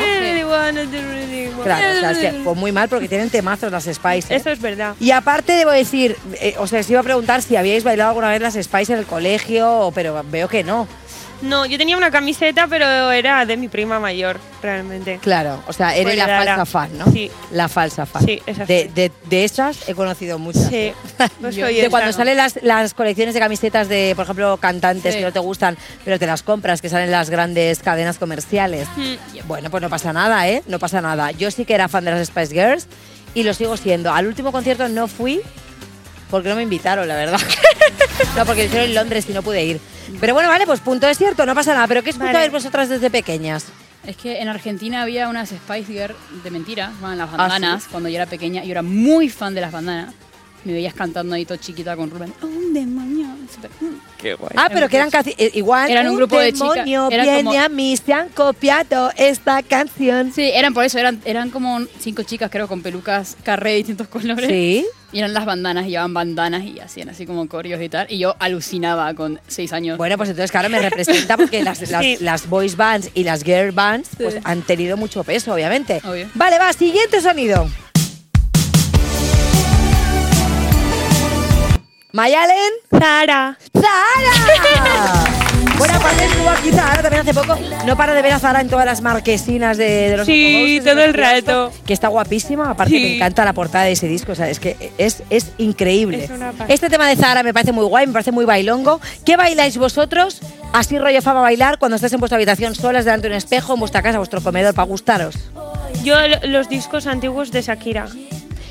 Claro, o sea, es que pues muy mal porque tienen temazos las Spice. ¿eh? Eso es verdad. Y aparte debo decir, eh, o sea, os iba a preguntar si habíais bailado alguna vez las Spice en el colegio, pero veo que no. No, yo tenía una camiseta, pero era de mi prima mayor, realmente. Claro, o sea, eres la falsa fan, ¿no? Sí. La falsa fan. Sí, esa de, de, de esas he conocido muchas. Sí. Pues Yo- de cuando ¿no? salen las, las colecciones de camisetas de, por ejemplo, cantantes Sí. que no te gustan, pero te las compras, que salen en las grandes cadenas comerciales. Mm. Bueno, pues no pasa nada, ¿eh? No pasa nada. Yo sí que era fan de las Spice Girls y lo sigo siendo. Al último concierto no fui porque no me invitaron, la verdad. no, porque lo hicieron en Londres y no pude ir. Pero bueno, vale, pues punto es cierto, no pasa nada. ¿Pero qué escuchabais Vale. vosotras desde pequeñas? Es que en Argentina había unas Spice Girls de mentira, llamaban las ¿Ah, bandanas, sí? cuando yo era pequeña. Yo era muy fan de las bandanas. Me veías cantando ahí todo chiquita con Rubén. Oh, Qué guay. Ah, pero que eran casi eh, igual. Eran un grupo de chicas. Eran viene como- a mí, se han copiado esta canción. Sí, eran por eso, eran, eran como cinco chicas, creo, con pelucas carré de distintos colores. Sí. Y eran las bandanas, y llevaban bandanas y hacían así como coreos y tal. Y yo alucinaba con seis años. Bueno, pues entonces, claro, me representa porque las, las, Sí. las boys bands y las girl bands pues, han tenido mucho peso, obviamente. Obvio. Vale, va, siguiente sonido. Mayalen. Zara. ¡Zara! Bueno, aparte estuvo aquí Zahara también hace poco. No para de ver a Zahara en todas las marquesinas de, de los Sí, todo el rato. Que está guapísima. Aparte Sí. me encanta la portada de ese disco. O sea, es que es, es increíble. Es una pasada. este tema de Zahara me parece muy guay, me parece muy bailongo. ¿Qué bailáis vosotros? Así rollo fama bailar cuando estáis en vuestra habitación solas delante de un espejo, en vuestra casa, vuestro comedor, para gustaros. Yo lo- los discos antiguos de Shakira.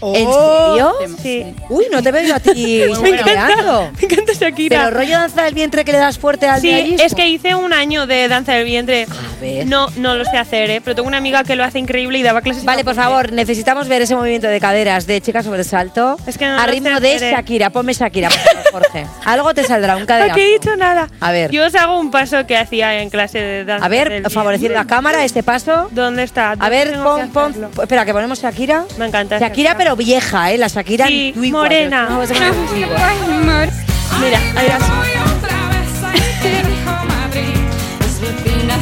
¿En serio? Sí. Uy, no te veo a ti Me encanta, me encanta Shakira. Pero rollo danza del vientre que le das fuerte al Sí, es que hice un año de danza del vientre. ver. No, no lo sé hacer, ¿eh? pero tengo una amiga que lo hace increíble y daba clases. Vale, por favor, necesitamos ver ese movimiento de caderas de chica sobre el salto. Es que no a ritmo de hacer, ¿eh? Shakira. Ponme Shakira, por favor, Jorge. Algo te saldrá, un cadera. Aquí he dicho nada. A ver. Yo os hago un paso que hacía en clase de danza. A ver, del favoreciendo la cámara, este paso. ¿Dónde está? A ¿Dónde ver, pon, pon. Espera, que ponemos Shakira. Me encanta. Shakira, pero vieja, ¿eh? La Shakira Sí, morena. no, es. Mira, ahí.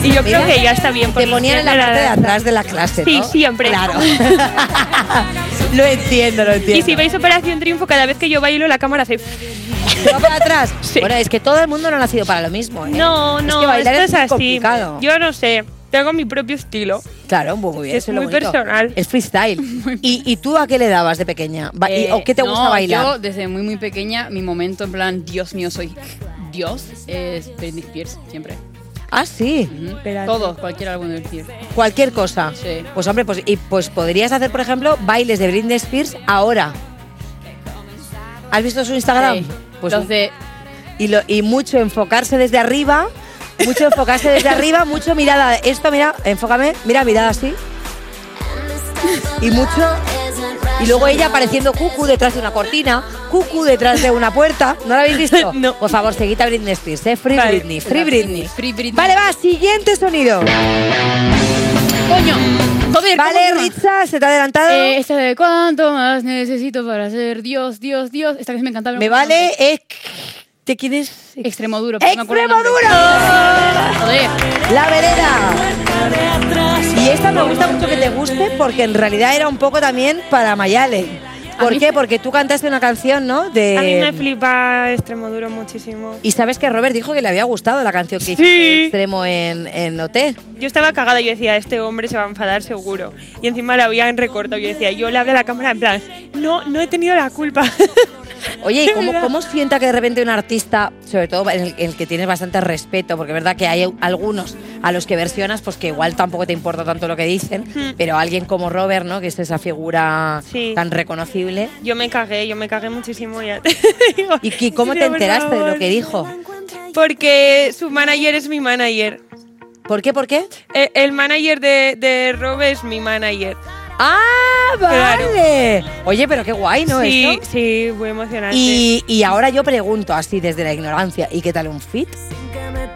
Y yo creo Mira, que ya está bien. Te ponían en la parte de atrás de la clase, Sí, ¿no? siempre. Claro. lo entiendo, lo entiendo. Y si veis Operación Triunfo, cada vez que yo bailo, la cámara hace. ¿Te va para atrás? Bueno, es que todo el mundo no ha nacido para lo mismo, ¿eh? No, Es no, que bailar esto es es así. complicado. Yo no sé. Tengo mi propio estilo. Claro, muy bien. Es muy personal. Es freestyle. ¿Y, ¿Y tú a qué le dabas de pequeña? Eh, ¿O qué te no, gusta bailar? Yo, desde muy, muy pequeña, mi momento en plan, Dios mío, soy Dios, es Britney Spears, siempre. Ah, sí. Ujú. Todo, cualquier álbum de Britney Spears. Cualquier cosa. Sí. Pues hombre, pues, y, pues podrías hacer, por ejemplo, bailes de Britney Spears ahora. ¿Has visto su Instagram? Sí. Pues Entonces, y, lo, y mucho enfocarse desde arriba, mucho enfocarse desde arriba, mucho mirada. Esto, mira, enfócame, mira, mirada así. Y mucho. Y luego ella apareciendo cucu detrás de una cortina, cucu detrás de una puerta. ¿No lo habéis visto? no. Por favor, seguid a Britney Spears, ¿eh? Free Vale. Britney, Free Britney. Free Britney. Vale, va, siguiente sonido. Coño. Joder, ¿cómo Vale? Ritza, se te ha adelantado. Eh, esta de cuánto más necesito para ser Dios, Dios, Dios. Esta que me encantaba. Me vale, eh, ¿de quién es? Extremo duro. pero no me acuerdo el nombre. ¡Extremoduro! Joder. La vereda. Y esta me gusta mucho que te guste porque en realidad era un poco también para Mayale. ¿Por qué? Porque tú cantaste una canción, ¿no? De... A mí me flipa Extremoduro muchísimo. Y sabes que Robert dijo que le había gustado la canción que hizo Sí. Extremo en, en OT. Yo estaba cagada y yo decía, este hombre se va a enfadar seguro. Y encima la habían recortado. Yo decía, yo le hablé a la cámara en plan, no, no he tenido la culpa. Oye, ¿y cómo, cómo sienta que de repente un artista, sobre todo en el, en el que tienes bastante respeto, porque es verdad que hay algunos a los que versionas, pues que igual tampoco te importa tanto lo que dicen, Hmm. pero alguien como Robert, ¿no? Que es esa figura Sí. tan reconocible. Yo me cagué, yo me cagué muchísimo ya. te digo. ¿Y, y cómo te Sí, enteraste de lo que dijo? Porque su manager es mi manager. ¿Por qué? ¿Por qué? Eh, El, manager de, de Rob es mi manager. ¡Ah, Claro. vale! Oye, pero qué guay, ¿no? Sí, Esto? sí, muy emocionante. Y, y ahora yo pregunto así desde la ignorancia, ¿y qué tal un fit?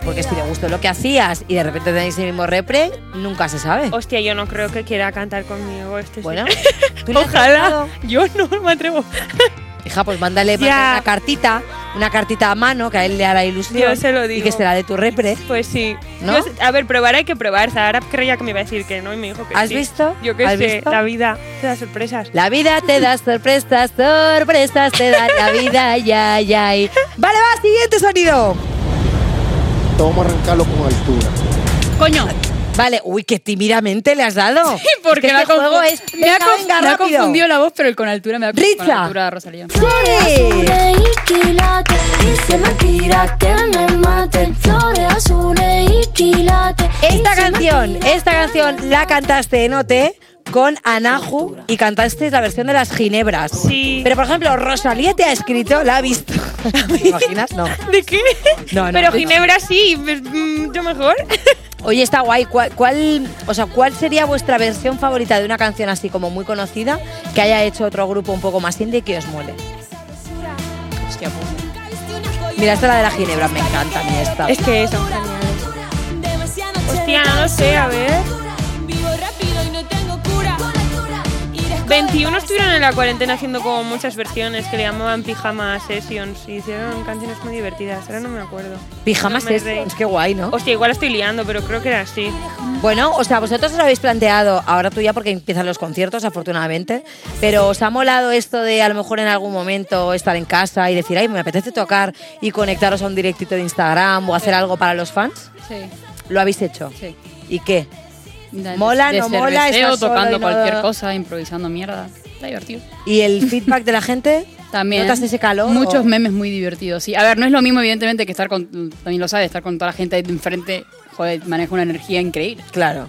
Porque si le gustó lo que hacías y de repente tenéis el mismo repre, nunca se sabe. Hostia, yo no creo que quiera cantar conmigo este. Bueno, ¿tú le has Ojalá. Yo no me atrevo. Hija, pues mándale, una cartita, una cartita a mano que a él le hará ilusión. Yo se lo Y digo. que será de tu repre. Pues sí. ¿No? Yo a ver, probar hay que probar. Zahara creía que me iba a decir que no y me dijo que ¿Has sí. visto? Yo qué ¿Has sé, visto? la vida te da sorpresas. La vida te da sorpresas, sorpresas te da la vida, ya, ya. y- Vale, va, siguiente sonido. Vamos a arrancarlo con altura. Coño. Vale, uy, qué tímidamente le has dado. Sí, porque Es que me ha este juego confu- es. me ha Venga, conf- venga, me ha rápido. confundido la voz, pero el con altura me ha Ritza. con altura Rosalía. Esta canción, esta canción la cantaste en OT con Anahu y cantaste la versión de las Ginebras. Sí. Pero por ejemplo, Rosalía te ha escrito, la ha visto. ¿Te imaginas? No. ¿De qué? No, no. Pero Ginebra sí, pues, mm, yo mejor. Oye, está guay. ¿Cuál, cuál, o sea, ¿Cuál sería vuestra versión favorita de una canción así como muy conocida que haya hecho otro grupo un poco más indie y que os mole? Hostia, pues. Mira, esta es la de la Ginebra, me encanta a mí esta. Es que son geniales. Hostia, no sé, a ver. 21 estuvieron en la cuarentena haciendo como muchas versiones que le llamaban Pijama Sessions y hicieron canciones muy divertidas. Ahora no me acuerdo. Pijama No Sessions, qué guay, ¿no? Hostia, igual estoy liando, pero creo que era así. Bueno, o sea, vosotros os lo habéis planteado, ahora tú ya porque empiezan los conciertos, afortunadamente, pero ¿os ha molado esto de a lo mejor en algún momento estar en casa y decir, ay, me apetece tocar y conectaros a un directito de Instagram o hacer algo para los fans? Sí. ¿Lo habéis hecho? Sí. ¿Y qué? ¿Mola, no mola? ¿Estás solo tocando y no- cualquier cosa, improvisando mierda. Está divertido. ¿Y el feedback de la gente? También. ¿Notas ese calor? Muchos o- memes muy divertidos. Sí, a ver, no es lo mismo, evidentemente, que estar con. También lo sabes, estar con toda la gente ahí de enfrente. Joder, maneja una energía increíble. Claro.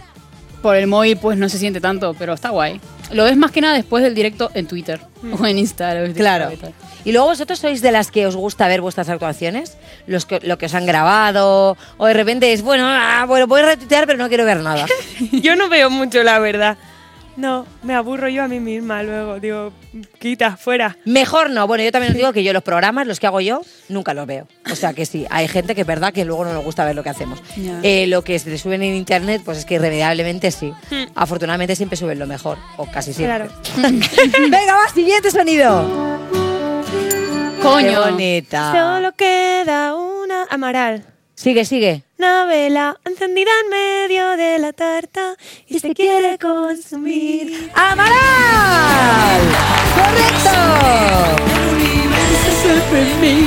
Por el móvil, pues no se siente tanto, pero está guay. Lo ves más que nada después del directo en Twitter o en Instagram. Claro. ¿Y luego vosotros sois de las que os gusta ver vuestras actuaciones? Los que, lo que os han grabado, o de repente es, bueno, ah, bueno, voy a retuitear, pero no quiero ver nada. Yo no veo mucho, la verdad. No, me aburro yo a mí misma luego. Digo, quita, fuera. Mejor no. Bueno, yo también os digo que yo los programas, los que hago yo, nunca los veo. O sea que sí, hay gente que es verdad que luego no nos gusta ver lo que hacemos. Ya. Eh, lo que se suben en internet, pues es que irremediablemente sí. Hmm. Afortunadamente siempre suben lo mejor, o casi siempre. Claro. Venga, va, siguiente sonido. Coño. Qué bonita. Solo queda una Amaral. Sigue, sigue. Una vela encendida en medio de la tarta y se quiere consumir. ¡Amaral! ¡Correcto!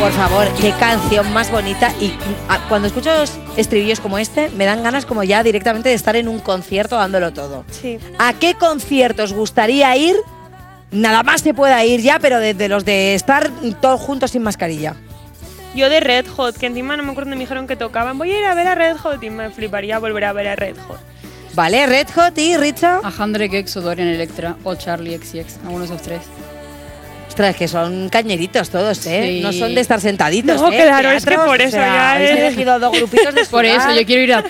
Por favor, qué canción más bonita. Y cuando escucho los estribillos como este, me dan ganas como ya directamente de estar en un concierto dándolo todo. Sí. ¿A qué concierto os gustaría ir? Nada más se pueda ir ya, pero de, de los de estar todos juntos sin mascarilla. Yo de Red Hot, que encima no me acuerdo, me dijeron que tocaban. Voy a ir a ver a Red Hot y me fliparía volver a ver a Red Hot. Vale, Red Hot y Richa. A Handrek X o Dorian Electra o Charlie XX, alguno de esos tres. Ostras, que son cañeritos todos, ¿eh? Sí. No son de estar sentaditos. No, ¿eh? claro, es que Teatros, por o eso sea, ya habéis elegido dos grupitos de Por eso, yo quiero ir a.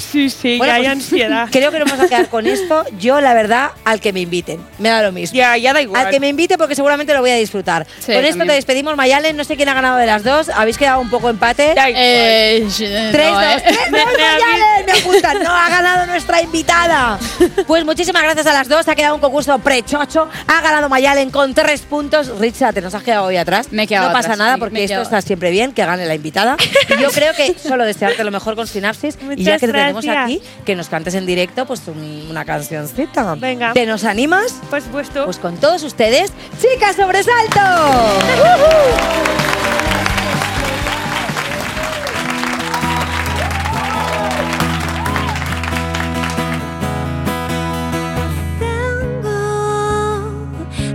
Sí, sí, Bueno, ya hay pues, ansiedad. Creo que nos vamos a quedar con esto. Yo, la verdad, al que me inviten. Me da lo mismo. Ya, ya da igual. Al que me invite porque seguramente lo voy a disfrutar. Sí, con esto también. te despedimos, Mayalen. No sé quién ha ganado de las dos. Habéis quedado un poco empate. Eh, Tres, no, dos, eh. tres, dos, me Mayalen. Me apuntan. No, ha ganado nuestra invitada. Pues muchísimas gracias a las dos. Ha quedado un concurso prechocho. Ha ganado Mayalen con tres puntos. Richa, te nos has quedado hoy atrás. Me he quedado No pasa atrás, nada porque esto está siempre bien, que gane la invitada. Y yo creo que solo desearte lo mejor con Sinapsis. y ya Muchas que te tenemos aquí, que nos cantes en directo pues un- una cancioncita. Venga. ¿Te nos animas? Por supuesto. Pues con todos ustedes, chicas sobresalto.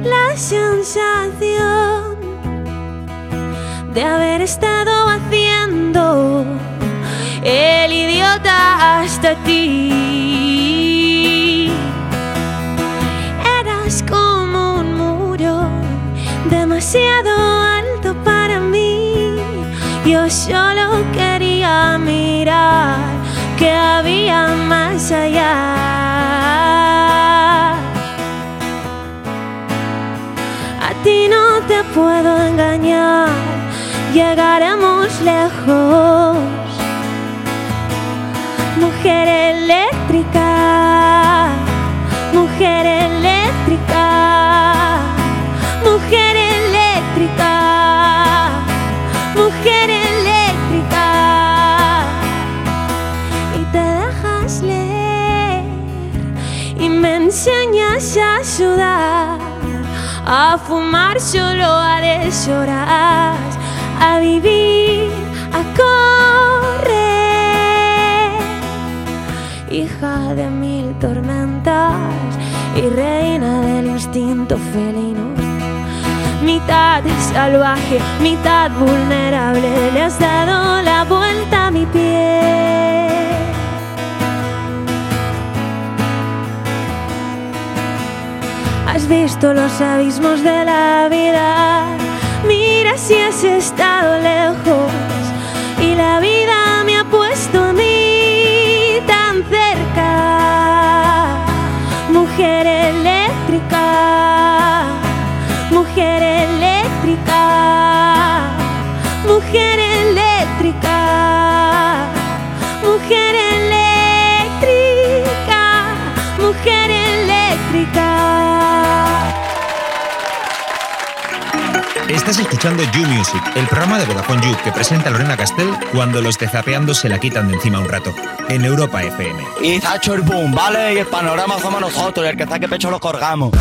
la sensación de haber estado hasta ti. Eras como un muro demasiado alto para mí. Yo solo quería mirar que había más allá. A ti no te puedo engañar, llegaremos lejos. A fumar solo a deshoras, a vivir, a correr, hija de mil tormentas y reina del instinto felino. Mitad salvaje, mitad vulnerable, le has dado la vuelta a mi piel. Visto los abismos de la vida. Mira si has estado lejos. Y la vida Estás escuchando You Music, el programa de Vodafone You que presenta Lorena Castell cuando los de Zapeando se la quitan de encima un rato. En Europa FM. Y hecho el boom, ¿vale? Y el panorama somos nosotros, y el que saque pecho lo colgamos.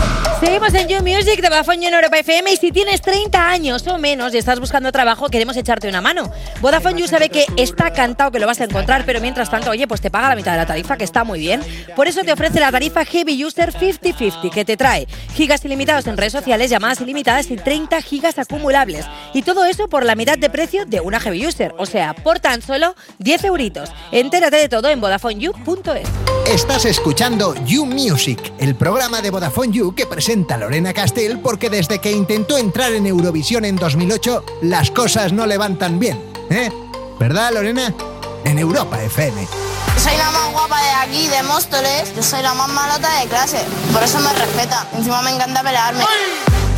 Seguimos en You Music de Vodafone You en Europa FM y si tienes 30 años o menos y estás buscando trabajo, queremos echarte una mano. Vodafone You sabe que está cantado que lo vas a encontrar, pero mientras tanto, oye, pues te paga la mitad de la tarifa, que está muy bien. Por eso te ofrece la tarifa Heavy User 50-50, que te trae gigas ilimitados en redes sociales, llamadas ilimitadas y 30 gigas acumulables. Y todo eso por la mitad de precio de una Heavy User, o sea, por tan solo 10 euritos. Entérate de todo en VodafoneYou.es. Estás escuchando You Music, el programa de Vodafone You que presenta Lorena Castell porque desde que intentó entrar en Eurovisión en 2008, las cosas no le van tan bien. ¿Eh? ¿Verdad, Lorena? En Europa FM. Soy la más guapa de aquí, de Móstoles. Yo soy la más malota de clase. Por eso me respeta. Encima me encanta pelearme.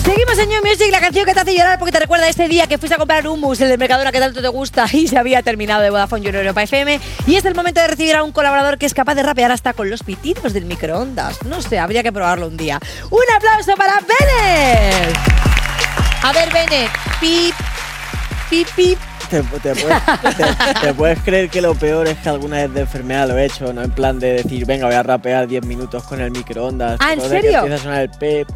Seguimos en New Music, la canción que te hace llorar porque te recuerda ese día que fuiste a comprar hummus, el de Mercadona que tanto te gusta y se había terminado de Vodafone You Europa FM. Y es el momento de recibir a un colaborador que es capaz de rapear hasta con los pitidos del microondas. No sé, habría que probarlo un día. ¡Un aplauso para Bennett! A ver, Bennett, pip, pip, pip. Te, te puedes, te- te puedes creer que lo peor es que alguna vez de enfermedad lo he hecho, no en plan de decir, venga, voy a rapear 10 minutos con el microondas. Ah, ¿en serio? Empieza a sonar el pip,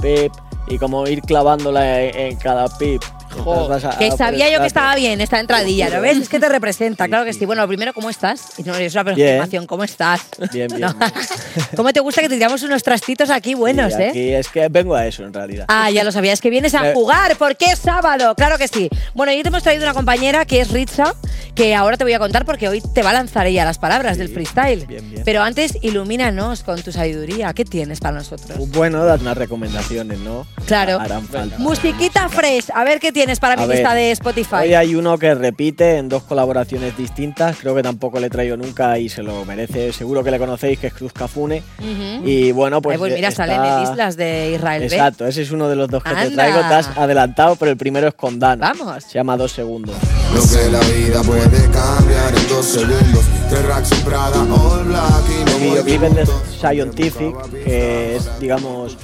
pip, y como ir clavándola en, cada pip. A- Que sabía yo que estaba bien esta entradilla, ¿lo ves? Es que te representa, claro que sí. Bueno, lo primero, ¿cómo estás? No es una Bien. aproximación, ¿cómo estás? Bien, bien. No. ¿Cómo te gusta que te tiramos unos trastitos aquí buenos, Y eh? aquí es que vengo a eso en realidad. Ah, ya lo sabías, que vienes a jugar, porque es sábado, claro que sí. Bueno, hoy te hemos traído una compañera que es Ritza, que ahora te voy a contar porque hoy te va a lanzar ella las palabras del freestyle. Pero antes, ilumínanos con tu sabiduría. ¿Qué tienes para nosotros? Bueno, dar unas recomendaciones, ¿no? Claro. Harán falta. Musiquita fresh, a ver qué tienes para mi A ver, lista de Spotify. Hoy hay uno que repite en dos colaboraciones distintas. Creo que tampoco le he traído nunca y se lo merece. Seguro que le conocéis, que es Cruz Cafune. Y bueno, pues. Ay, pues mira, está- salen en islas de Israel. Exacto, ese es uno de los dos que te traigo. Te has adelantado, pero el primero es con Dan. Vamos. Se llama Dos Segundos. Lo que la vida puede cambiar en dos segundos. Prada, all black y no El videoclip es de Scientific, que es, digamos,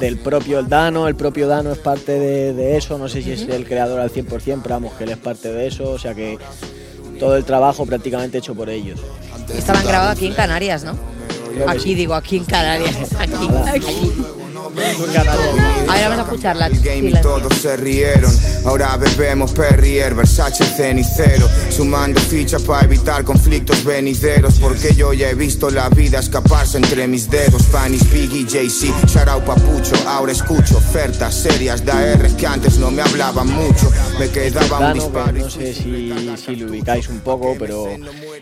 del propio Dano. El propio Dano es parte de, de eso. No sé si es el creador al 100%, pero vamos, que él es parte de eso. O sea que todo el trabajo prácticamente hecho por ellos. Estaban grabados aquí en Canarias, ¿no? Aquí digo, aquí en Canarias. Aquí, aquí. A ver, vamos a escucharla. El game y todos se rieron. Ahora bebemos Perrier, Versace cenicero. Sumando fichas para evitar conflictos venideros. Porque yo ya he visto la vida escaparse entre mis dedos. Panis, Biggie, Jay-Z, Sharau Papucho. Ahora escucho ofertas serias de AR que antes no me hablaban mucho. Me quedaba un disparo. no sé si, si lo ubicáis un poco, pero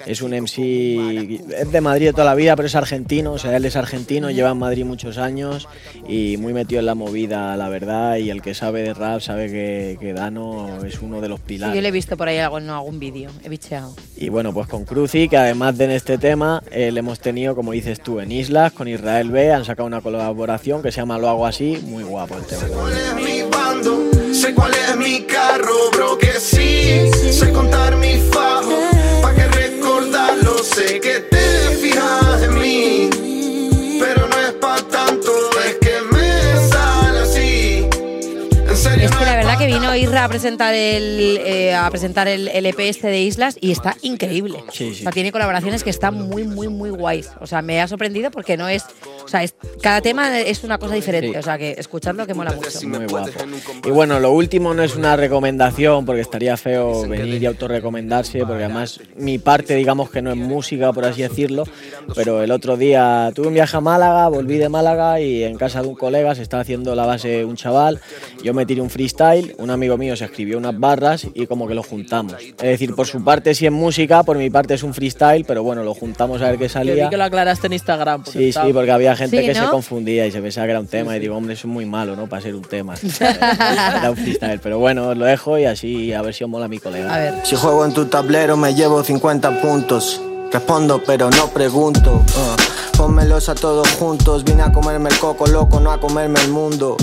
es un MC, es de Madrid de toda la vida, pero es argentino, o sea, él es argentino, lleva en Madrid muchos años y muy metido en la movida, la verdad, y el que sabe de rap sabe que, que Dano es uno de los Sí, pilares. yo le he visto por ahí algo en algún vídeo. He bicheado. Y bueno, pues con Cruci, que además de en este tema, eh, le hemos tenido, como dices tú, en Islas, con Israel B, han sacado una colaboración que se llama Lo hago así, muy guapo el tema. mi bando, sé cuál es mi carro, bro, que sí, sé contar mi fajo, pa' que recordarlo, sé que te fijas en mí, vino Isra a presentar el eh, a presentar el, el EP este de Islas y está increíble. Sí, O sea, tiene colaboraciones que están muy, muy, muy guays. O sea, me ha sorprendido porque no es. O sea, es- cada tema es una cosa diferente. Sí. O sea, que escuchadlo que mola mucho. Muy guapo. Y bueno, lo último no es una recomendación porque estaría feo venir y autorrecomendarse porque además mi parte digamos que no es música por así decirlo, pero el otro día tuve un viaje a Málaga, volví de Málaga y en casa de un colega se estaba haciendo la base un chaval, yo me tiré un freestyle, un amigo mío se escribió unas barras y como que lo juntamos. Es decir, por su parte sí es música, por mi parte es un freestyle, pero bueno, lo juntamos a ver qué salía. vi que lo aclaraste en Instagram. Sí, estaba- sí, porque había gente Sí, que se confundía y se pensaba que era un tema y digo, hombre, eso es muy malo, ¿no? Para ser un tema. Era un freestyle, pero bueno, os lo dejo y así a ver si os mola mi colega. A ver. Si juego en tu tablero me llevo 50 puntos. Respondo pero no pregunto. Uh, Pónmelos a todos juntos. Vine a comerme el coco loco, no a comerme el mundo.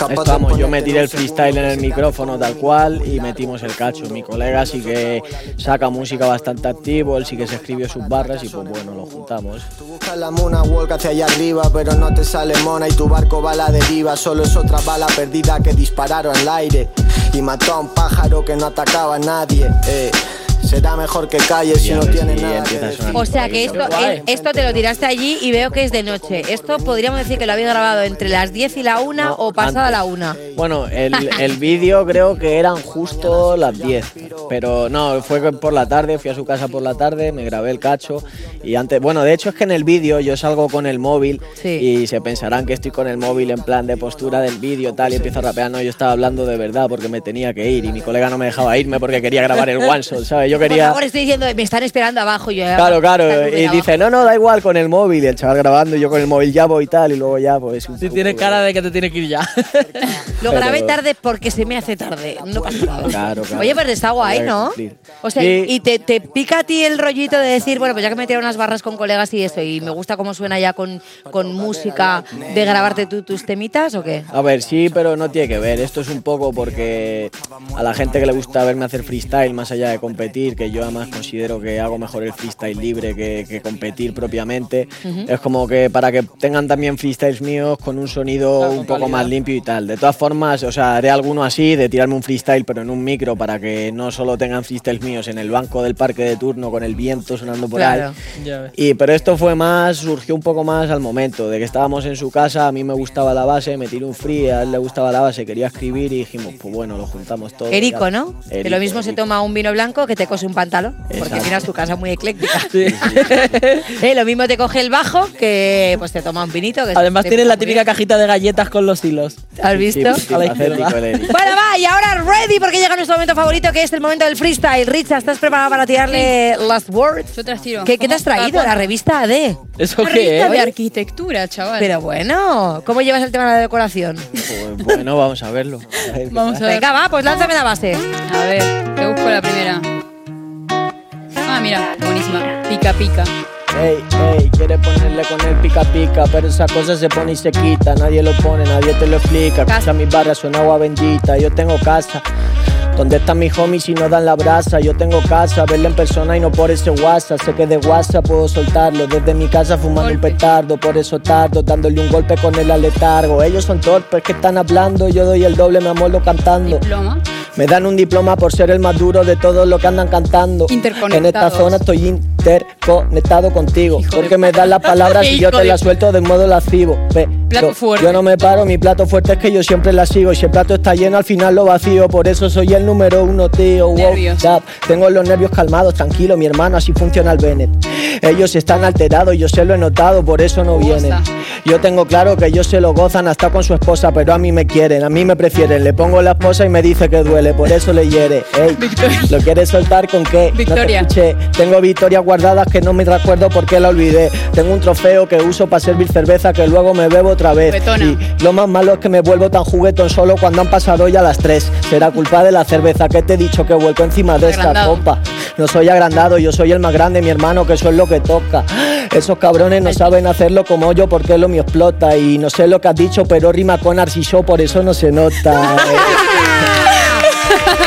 Vamos, yo me tiré el freestyle en el micrófono tal cual y metimos el cacho. Mi colega sí que saca música bastante activo, él sí que se escribió sus barras y pues bueno, lo juntamos. Buscas la mona walk hacia allá arriba, pero no te sale mona y tu barco va a la deriva. Solo es otra bala perdida que dispararon al aire y mató a un pájaro que no atacaba a nadie. eh. Será mejor que calles si no tienes nada. O sea que esto, eh, esto te lo tiraste allí y veo que es de noche. Esto podríamos decir que lo habéis grabado entre las 10 y la 1 o pasada antes. la 1. Bueno, el, el vídeo creo que eran justo las 10, pero no, fue por la tarde, fui a su casa por la tarde, me grabé el cacho y antes, bueno, de hecho es que en el vídeo yo salgo con el móvil y se pensarán que estoy con el móvil en plan de postura del vídeo tal y empiezo a rapear, no, yo estaba hablando de verdad porque me tenía que ir y mi colega no me dejaba irme porque quería grabar el one shot, ¿sabes? Yo Por quería... favor, estoy diciendo, me están esperando abajo. y Yo, Claro, claro, Está y súper dice, no, no, da igual con el móvil, y el chaval grabando y yo con el móvil ya voy y tal y luego ya pues... Si tienes cara de que te tiene que ir ya. Lo Pero- grabé tarde porque se me hace tarde. No pasa nada. Claro, claro. Oye, pero está guay, ¿no? O sea, Sí. y te, te pica a ti el rollito de decir, bueno, pues ya que me tiro unas barras con colegas y eso, y me gusta cómo suena ya con, con música, de grabarte tú tus temitas o qué? A ver, sí, pero no tiene que ver. Esto es un poco porque a la gente que le gusta verme hacer freestyle, más allá de competir, que yo además considero que hago mejor el freestyle libre que, que competir propiamente, Ujú. es como que para que tengan también freestyles míos con un sonido un poco más limpio y tal. De todas formas, o sea, haré alguno así, de tirarme un freestyle, pero en un micro, para que no solo tengan freestyles míos en el banco del parque de turno con el viento sonando por Claro. ahí. Y, pero esto fue más, surgió un poco más al momento, de que estábamos en su casa, a mí me gustaba la base, me tiré un free, a él le gustaba la base, quería escribir y dijimos, pues bueno, lo juntamos todo. Erico. ¿no? que Erico, lo mismo se Erico. toma un vino blanco que te cose un pantalón, porque Exacto. tienes tu casa muy ecléctica. Eh, lo mismo te coge el bajo que pues te toma un vinito. Que Además tienes la típica cajita de galletas con los hilos. ¿Has visto? A la izquierda. Bueno, va, y ahora ready porque llega nuestro momento favorito, que es el momento del freestyle. Richa, ¿estás preparada para tirarle las words? Yo te las tiro. ¿Qué, qué te has traído? La revista AD. ¿Eso Una revista de arquitectura, chaval. Pero bueno, ¿cómo llevas el tema de la decoración? Pues bueno, vamos a verlo. Qué Vamos a ver. Venga, va, pues lánzame la base. A ver, te busco la primera. Ah, mira, buenísima. Pica, pica. Ey, ey, quiere ponerle con el pica pica, pero esa cosa se pone y se quita. Nadie lo pone, nadie te lo explica. Escucha mis barras, suena agua bendita. Yo tengo casa. ¿Dónde están mis homies si no dan la brasa? Yo tengo casa, verla en persona y no por ese WhatsApp. Sé que de WhatsApp puedo soltarlo. Desde mi casa fumando un petardo, por eso tardo, dándole un golpe con el aletargo. Ellos son torpes que están hablando, yo doy el doble, me amorlo cantando. Diploma. Me dan un diploma por ser el más duro de todos los que andan cantando. En esta zona estoy interconectado contigo. Porque me das las palabras y yo te las suelto de modo lascivo. Pero Plato fuerte. Yo no me paro, mi plato fuerte es que yo siempre la sigo. Y si el plato está lleno, al final lo vacío. Por eso soy el número uno, tío. Wow. Tengo los nervios calmados, tranquilo, mi hermano, así funciona el Bennett. Ellos están alterados, yo se lo he notado, por eso no vienen. Yo tengo claro que ellos se lo gozan hasta con su esposa, pero a mí me quieren, a mí me prefieren. Le pongo la esposa y me dice que duele, por eso le hiere. Ey, ¿lo quieres soltar con qué? Victoria. No te escuché. Tengo victorias guardadas que no me recuerdo por qué la olvidé. Tengo un trofeo que uso para servir cerveza que luego me bebo otra vez. Betona. Y lo más malo es que me vuelvo tan juguetón solo cuando han pasado ya las tres. Será culpa de la cerveza que te he dicho que vuelco encima de esta copa. No soy agrandado, yo soy el más grande, mi hermano, que eso es lo que toca. Esos cabrones no saben hacerlo como yo porque lo mío explota. Y no sé lo que has dicho, pero rima con Arcisho, por eso no se nota.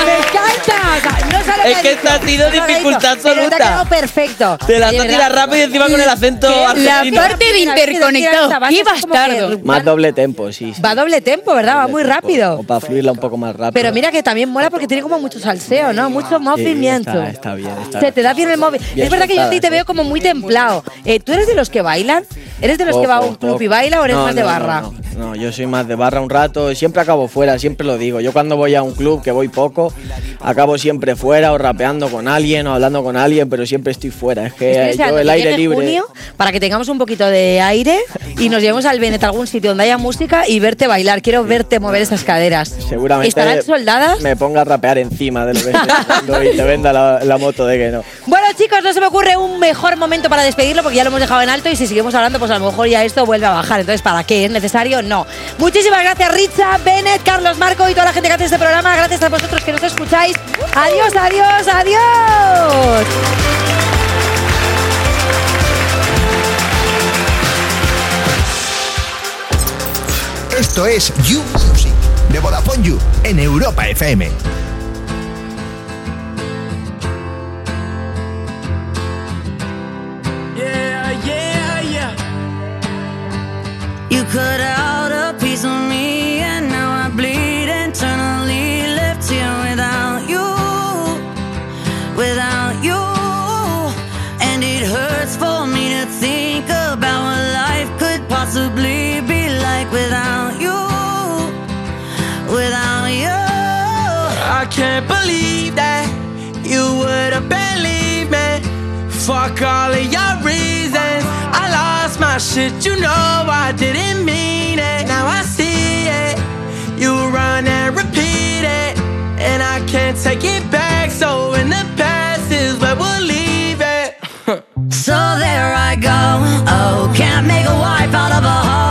¡Me encanta! Es que ha esta ha sido dificultad pero te ha absoluta. quedado perfecto. Te la has tirado rápido y encima con el acento La parte de interconectados. ¡Qué bastardo! más doble tempo, sí. Va doble tempo, ¿verdad? Va muy rápido. O para fluirla un poco más rápido. Pero mira que también mola porque tiene como mucho salseo, ¿no? Mucho movimiento. Está, está bien, está Se te da bien el móvil. Es verdad que yo a ti te veo como muy templado. Eh, ¿Tú eres de los que bailan? ¿Eres de los que va a un club y baila o eres más de barra? No, yo soy más de barra un rato. Siempre acabo fuera, siempre lo digo. Yo cuando voy a un club, que voy poco, acabo siempre fuera o rapeando con alguien o hablando con alguien, pero siempre estoy fuera. Es que Estoy yo el aire libre... junio para que tengamos un poquito de aire y nos llevemos al Bennett a algún sitio donde haya música y verte bailar. Quiero verte mover esas caderas. Seguramente ¿Estarán soldadas? me ponga a rapear encima de lo que estoy haciendo y te venda la, la moto de que no. Bueno, chicos, no se me ocurre un mejor momento para despedirlo porque ya lo hemos dejado en alto y si seguimos hablando, pues a lo mejor ya esto vuelve a bajar. Entonces, ¿para qué? ¿Es necesario? No. Muchísimas gracias, Richa, Bennett, Carlos Marco y toda la gente que hace este programa. Gracias a vosotros que nos escucháis. Adiós, adiós, adiós. Esto es You Music. de Vodafone You en Europa FM. Cut out a piece of me, and now I bleed internally. Left here without you, without you. And it hurts for me to think about what life could possibly be like without you, without you. I can't believe that you would have believed me. Fuck all of your reasons. Shit, you know I didn't mean it. Now I see it. You run and repeat it. And I can't take it back. So in the past is where we'll leave it. So there I go. Oh, can't make a wife out of a hoe.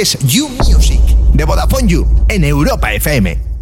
Es You Music de Vodafone You en Europa FM.